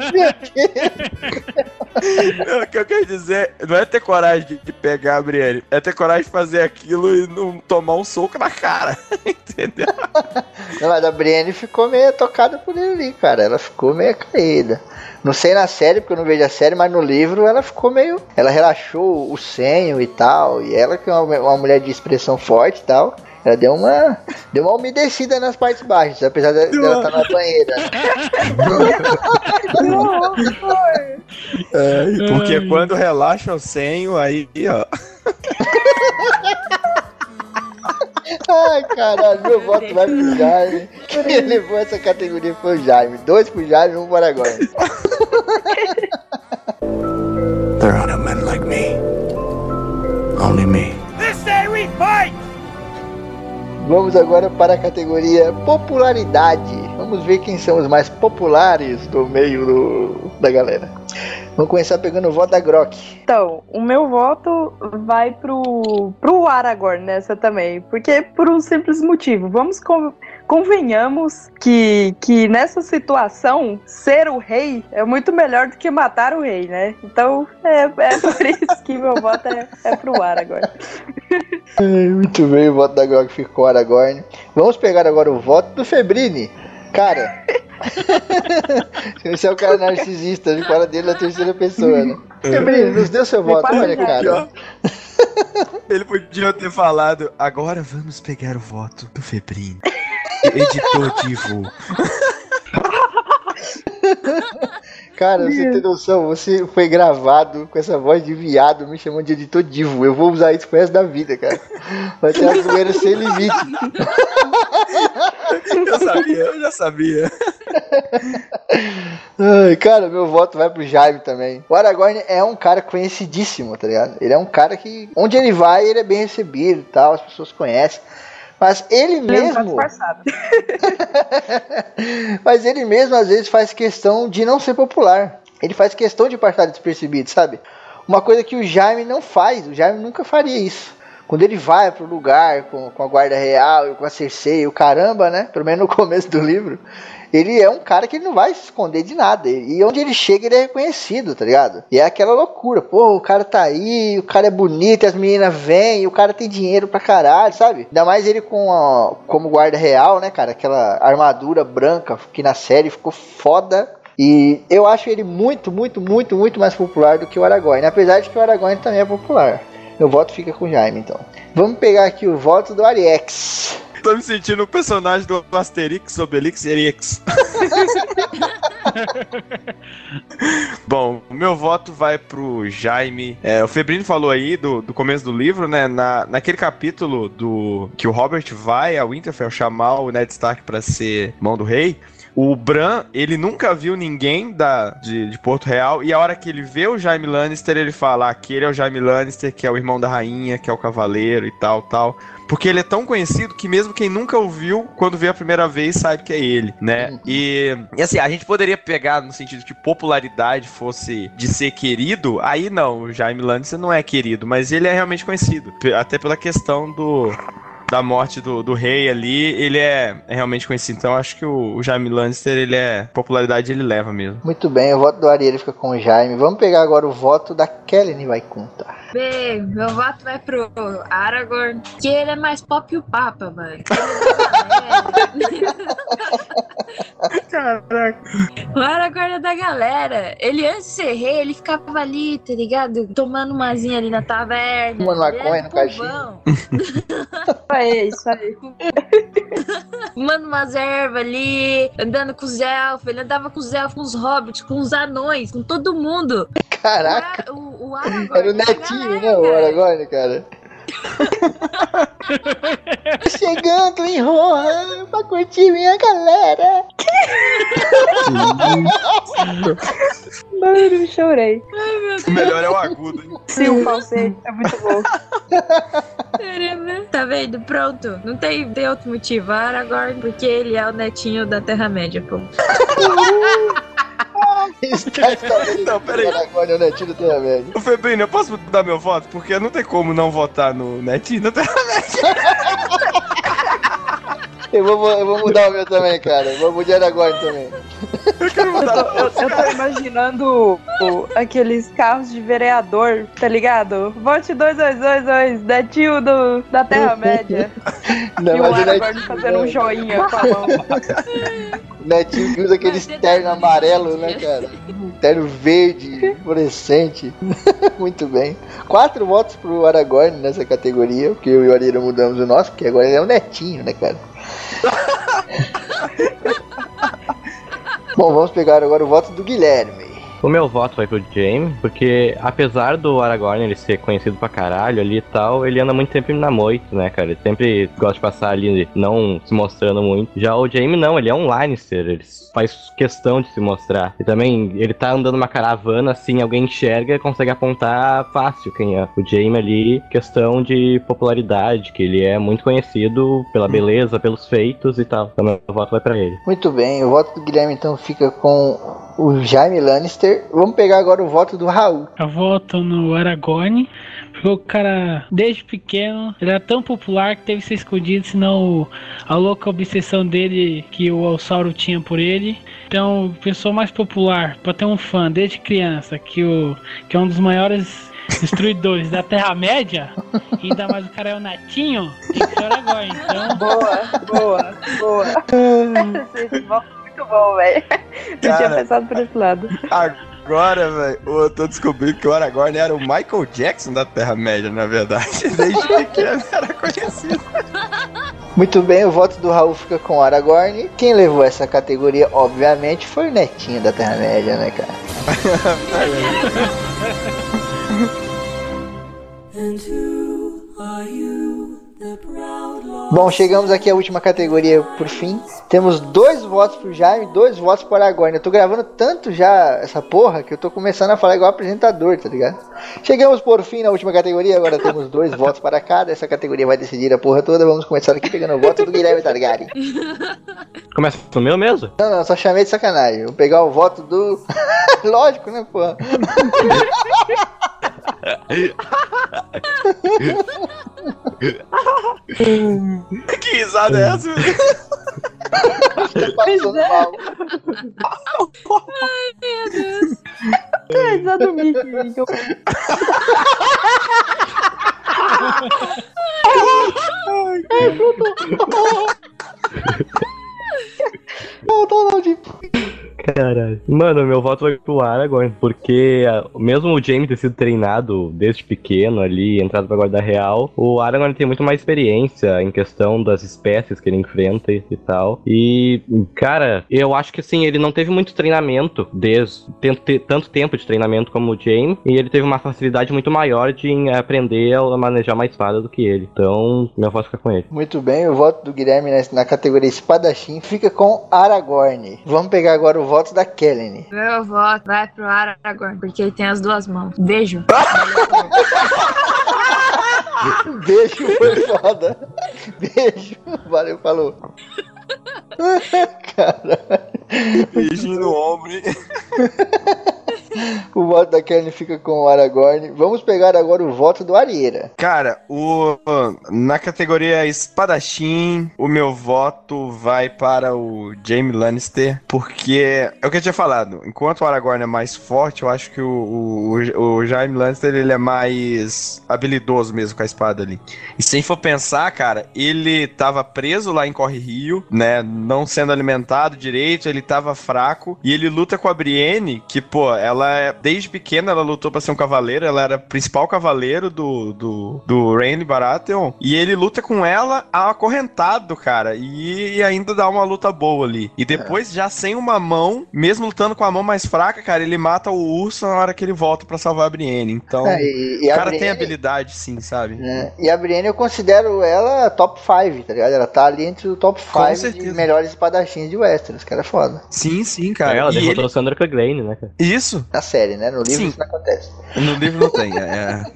Não, o que eu quero dizer não é ter coragem de, de pegar a Brienne, é ter coragem de fazer aquilo e não tomar um soco na cara. Entendeu? Não, mas a Brienne ficou meio tocada por ele ali, cara. Ela ficou meio caída. Não sei na série, porque eu não vejo a série, mas no livro ela ficou meio. Ela relaxou o senho e tal. E ela, que é uma, uma mulher de expressão forte e tal. Ela deu uma, deu uma umedecida nas partes baixas, apesar de- dela estar na banheira. É, porque quando relaxa o senho, aí, ó. Ai, caralho, meu voto vai pro Jaime. Quem levou essa categoria foi o Jaime. Dois pro Jaime um pro Aragorn. There are no men like me. Only me. Vamos agora para a categoria popularidade. Vamos ver quem são os mais populares do meio do- da galera. Vamos começar pegando o voto da Grok. Então, o meu voto vai pro, pro Aragorn nessa também. Porque por um simples motivo. Vamos con- convenhamos que, que nessa situação, ser o rei é muito melhor do que matar o rei, né? Então, é, é por isso que meu voto é, é pro Aragorn. Muito bem, o voto da Grok ficou Aragorn. Vamos pegar agora o voto do Febrini. Cara. Esse é o cara narcisista, ele fala dele na terceira pessoa, né? Febrini, nos dê seu voto, olha, cara. Ele podia ter falado, agora vamos pegar o voto do Febrini. Editor Divo. Cara, você tem noção, você foi gravado com essa voz de viado me chamando de editor divo. Eu vou usar isso pro resto da vida, cara. Vai ter a zoeira sem limite. Eu sabia, eu já sabia. Ai, cara, meu voto vai pro Jaime também. O Aragorn é um cara conhecidíssimo, tá ligado? Ele é um cara que, onde ele vai, ele é bem recebido e tal, as pessoas conhecem. Mas ele Ele tá mesmo. Mas ele mesmo às vezes faz questão de não ser popular. Ele faz questão de passar despercebido, sabe? Uma coisa que o Jaime não faz. O Jaime nunca faria isso. Quando ele vai pro lugar com, com a guarda real e com a Cersei, o caramba, né? Pelo menos no começo do livro. Ele é um cara que ele não vai se esconder de nada. E onde ele chega, ele é reconhecido, tá ligado? E é aquela loucura. Pô, o cara tá aí, o cara é bonito, as meninas vêm, o cara tem dinheiro pra caralho, sabe? Ainda mais ele com a, como guarda real, né, cara? Aquela armadura branca que na série ficou foda. E eu acho ele muito, muito, muito, muito mais popular do que o Aragorn. Apesar de que o Aragorn também é popular. Meu voto fica com o Jaime, então. Vamos pegar aqui o voto do Ariex. Tô me sentindo o personagem do Asterix, Obelix e Erix. Bom, o meu voto vai pro Jaime. É, o Febrino falou aí do, do começo do livro, né? Na, naquele capítulo do que o Robert vai a Winterfell chamar o Ned Stark pra ser mão do rei. O Bran, ele nunca viu ninguém da, de, de Porto Real, e a hora que ele vê o Jaime Lannister, ele fala: aquele é o Jaime Lannister, que é o irmão da rainha, que é o cavaleiro e tal, tal. Porque ele é tão conhecido que mesmo quem nunca o viu, quando vê a primeira vez, sabe que é ele, né? E, e assim, a gente poderia pegar no sentido que popularidade fosse de ser querido, aí não, o Jaime Lannister não é querido, mas ele é realmente conhecido. Até pela questão do da morte do, do rei ali, ele é, é realmente conhecido. Então acho que o, o Jaime Lannister, ele é. Popularidade ele leva mesmo. Muito bem, o voto do Ariel fica com o Jaime. Vamos pegar agora o voto da Kellen vai contar. Bem, meu voto vai pro Aragorn, que ele é mais pop que o Papa, mano. Caraca. O Aragorn é da galera. Ele antes de ser rei, ele ficava ali, tá ligado? Tomando umazinha ali na taverna. Fumando Ele maconha era no povão. É isso aí. Fumando umas ervas ali, andando com os elfos. Ele andava com os elfos, com os hobbits, com os anões, com todo mundo. Caraca, O, o Aragorn era o netinho, né? O. Aragorn, cara. Chegando em Rohan pra curtir minha galera. Mano, chorei. O melhor é o agudo, hein? Sim, o falsete é muito bom. Caramba. Tá vendo? Pronto. Não tem, tem outro motivo. Aragorn, porque ele é o netinho da Terra-média, pô. Está Não, peraí. que o netinho. Ô Febrino, eu posso mudar meu voto? Porque não tem como não votar no Netinho. Não tem... Eu vou, eu vou mudar o meu também, cara. Eu Vou mudar de Aragorn também. Eu tô, eu- eu tô imaginando o- aqueles carros de vereador, tá ligado? Vote 2222, netinho do, da Terra-média. Não, e o Aragorn fazendo um joinha com a mão. o Netinho que usa aquele terno amarelo, né, cara? Terno verde, fluorescente. Muito bem. Quatro votos pro Aragorn nessa categoria, porque eu e o Arira mudamos o nosso, porque agora ele é o Netinho, né, cara? Bom, vamos pegar agora o voto do Guilherme. O meu voto vai pro Jaime, porque apesar do Aragorn ele ser conhecido pra caralho ali e tal, ele anda muito tempo na moito, né, cara? Ele sempre gosta de passar ali não se mostrando muito. Já o Jaime não, ele é um Lannister, ele faz questão de se mostrar. E também, ele tá andando numa caravana, assim, alguém enxerga consegue apontar fácil quem é. O Jaime ali, questão de popularidade, que ele é muito conhecido pela beleza, pelos feitos e tal. Então meu voto vai pra ele. Muito bem, o voto do Guilherme então fica com o Jaime Lannister. Vamos pegar agora o voto do Raul. Eu voto no Aragorn, porque o cara, desde pequeno, ele era tão popular que teve que ser escondido, senão a louca obsessão dele que o Alsauro tinha por ele. Então, pessoa mais popular, pra ter um fã desde criança, que, o, que é um dos maiores destruidores da Terra-média, ainda mais o cara é o netinho, tem que ser o Aragorn. Então, Boa, boa, boa. Muito bom, velho. Não tinha pensado por esse lado. Agora, velho, eu tô descobrindo que o Aragorn era o Michael Jackson da Terra-média, na verdade. Desde pequeno era conhecido. Muito bem, o voto do Raul fica com o Aragorn. Quem levou essa categoria, obviamente, foi o Netinho da Terra-média, né, cara? Bom, chegamos aqui à última categoria por fim. Temos dois votos pro Jaime, dois votos pro Aragorn. Eu tô gravando tanto já essa porra que eu tô começando a falar igual apresentador, tá ligado? Chegamos por fim na última categoria, agora temos dois votos para cada. Essa categoria vai decidir a porra toda. Vamos começar aqui pegando o voto do Guilherme Targaryen. Começa pro meu mesmo? Não, não, só chamei de sacanagem. Vou pegar o voto do. Lógico, né, porra? que risada é essa? Tá passando mal. Meu Deus. É, já do Mickey. que eu- Não, não, não, de... Caralho. Mano, meu voto vai pro Aragorn, porque ah, mesmo o Jaime ter sido treinado desde pequeno ali, entrado pra guarda real, o Aragorn tem muito mais experiência em questão das espécies que ele enfrenta e, tal. E, cara, eu acho que assim, ele não teve muito treinamento desde tanto, te- tanto tempo de treinamento como o Jaime, e ele teve uma facilidade muito maior de aprender a manejar uma espada do que ele. Então, meu voto fica com ele. Muito bem, o voto do Guilherme na, na categoria espadachim fica com Aragorn. Vamos pegar agora o voto da Kellen. Meu voto vai pro Aragorn, porque ele tem as duas mãos. Beijo. Beijo, foi foda. Beijo. Valeu, falou. Caralho. Beijinho no ombro? O voto da Kellen fica com o Aragorn. Vamos pegar agora o voto do Arieira. Cara, o, na categoria espadachim, o meu voto vai para o Jaime Lannister, porque é o que eu tinha falado. Enquanto o Aragorn é mais forte, eu acho que o, o, o Jaime Lannister ele é mais habilidoso mesmo com a espada ali. E se a gente for pensar, cara, ele tava preso lá em Corre Rio, né? Não sendo alimentado direito, ele tava fraco. E ele luta com a Brienne, que, pô, ela é. Desde pequena ela lutou pra ser um cavaleiro, ela era o principal cavaleiro do, do, do Rhaenyra Baratheon. E ele luta com ela acorrentado, cara. E, e ainda dá uma luta boa ali. E depois, já sem uma mão, mesmo lutando com a mão mais fraca, cara, ele mata o urso na hora que ele volta pra salvar a Brienne. Então, É, e- e o a cara tem Brienne- habilidade, sim, sabe? né? E a Brienne eu considero ela top 5, tá ligado? Ela tá ali entre o top 5 de melhores espadachins de Westeros, que era foda. Sim, sim, cara. ela E derrotou ele- o Sandra Clegane, né, cara? Isso, Na série, né? No livro Sim. isso não acontece. No livro não tem, é.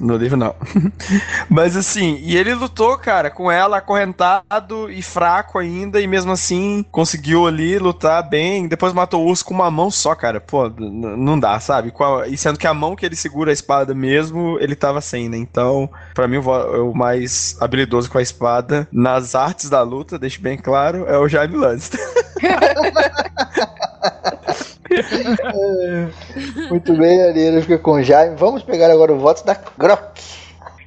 No livro não. Mas assim, e ele lutou, cara, com ela acorrentado e fraco ainda, e mesmo assim conseguiu ali lutar bem. Depois matou o urso com uma mão só, cara. Pô, não dá, sabe? E sendo que a mão que ele segura a espada mesmo, ele tava sem, né? Então, pra mim, o vo- o mais habilidoso com a espada nas artes da luta, deixo bem claro, é o Jaime Lannister. Muito bem, Arieira fica com o Jaime. Vamos pegar agora o voto da Grok.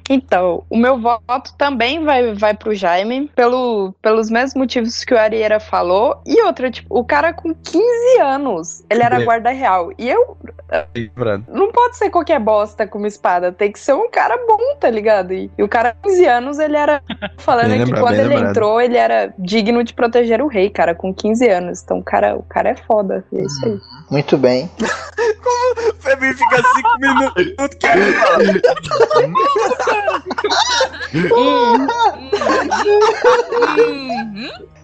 Então, o meu voto também vai, vai pro Jaime, pelo, pelos mesmos motivos que o Arieira falou. E outra, tipo, o cara com 15 anos, ele era É. guarda real. E eu. Lembrando. Não pode ser qualquer bosta com uma espada, tem que ser um cara bom, tá ligado? E, e o cara com 15 anos, ele era. Falando Bem que lembrado, quando ele lembrado. entrou, ele era digno de proteger o rei, cara, com 15 anos. Então, o cara, o cara é foda. É isso aí. Muito bem. O Febrinho fica 5 minutos querendo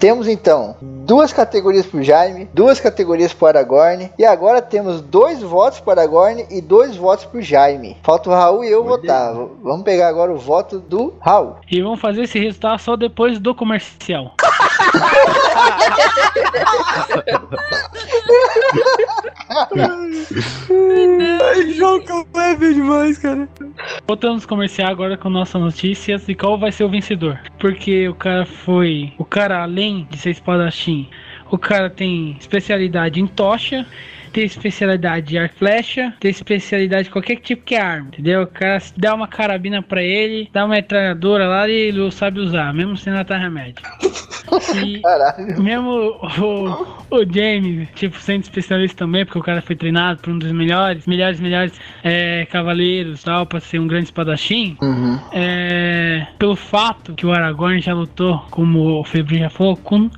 Temos então duas categorias pro Jaime, duas categorias pro Aragorn. E agora temos dois votos pro Aragorn e dois votos pro Jaime. Falta o Raul e eu votar. Vamos pegar agora o voto do Raul. E vamos fazer esse resultado só depois do comercial. Ai, jogo leve demais, cara. Voltamos comercial agora com nossas notícias e qual vai ser o vencedor. Porque o cara foi. O cara, além de ser espadachim, o cara tem especialidade em tocha, tem especialidade e flecha, tem especialidade de qualquer tipo que é arma, entendeu? O cara dá uma carabina pra ele, dá uma metralhadora lá e ele sabe usar, mesmo sem matar remédio. E Caralho. mesmo o, o James, tipo, sendo especialista também, porque o cara foi treinado por um dos melhores, melhores, melhores é, cavaleiros e tal, pra ser um grande espadachim, Uhum. é, pelo fato que o Aragorn já lutou, como o Febrinho já falou, com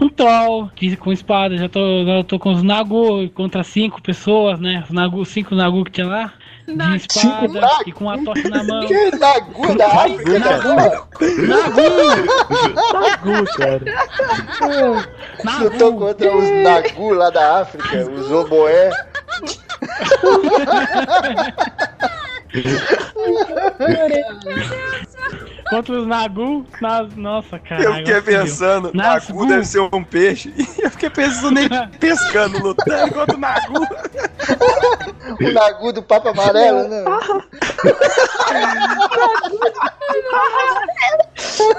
um troll de- com espada, já tô, já tô com os Nagu contra cinco pessoas, né? Os Nagu, cinco Nagu que tinha lá, de espada e com a tocha na mão. Que Nagu da África, né? Nagu! Nagu, cara. Lutou contra os Nagu lá da África, os Oboé. Contra os Nagu, nas, nossa, cara. Eu fiquei pensando, Nagu deve ser um peixe. E eu fiquei pensando nem pescando, lutando contra o Nagu. O Nagu do Papa Amarelo, né?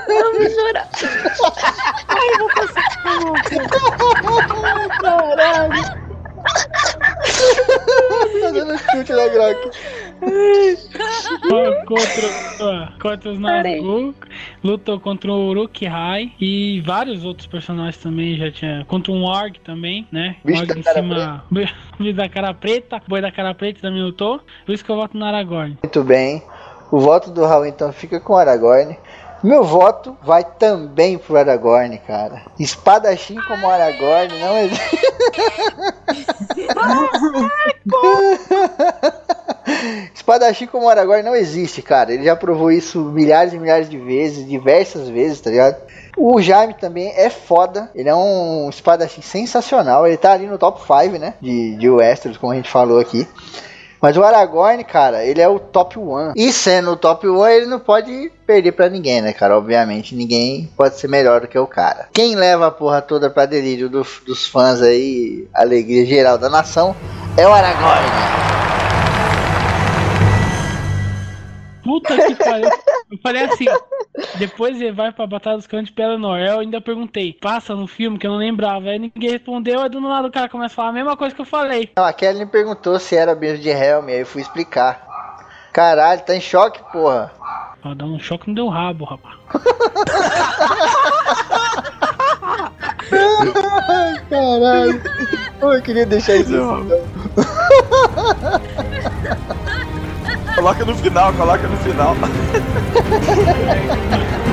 Eu vou chorar. Caralho. Tá dando chute na Grok. contra, contra os Nagu, lutou contra o Uruk-hai e vários outros personagens também já tinha. Contra um Org também, né? Bicho Org da em cara cima. Bicho da cara preta, boi da cara preta também lutou. Por isso que eu voto no Aragorn. Muito bem. O voto do Raul então fica com o Aragorn. Meu voto vai também pro Aragorn, cara. Espadachim como Aragorn não existe. Espadachim como Aragorn não existe, cara. Ele já provou isso milhares e milhares de vezes, diversas vezes, tá ligado? O Jaime também é foda. Ele é um espadachim sensacional. Ele tá ali no top 5, né? De, de Westeros, como a gente falou aqui. Mas o Aragorn, cara, ele é o top 1. E sendo o top 1, ele não pode perder pra ninguém, né, cara? Obviamente, ninguém pode ser melhor do que o cara. Quem leva a porra toda pra delírio do- dos fãs aí, alegria geral da nação, é o Aragorn. Puta que pariu. Eu falei assim. Depois ele vai pra Batalha dos Cães de Pelennor. Eu ainda perguntei, passa no filme que eu não lembrava. Aí ninguém respondeu, aí do nada o cara começa a falar a mesma coisa que eu falei. Não, a Kelly me perguntou se era mesmo de Helm, aí eu fui explicar. Caralho, tá em choque, porra. Ó, dá um choque no deu rabo, rapaz. Caralho. Eu queria deixar isso assim, não. Coloca no final, coloca no final.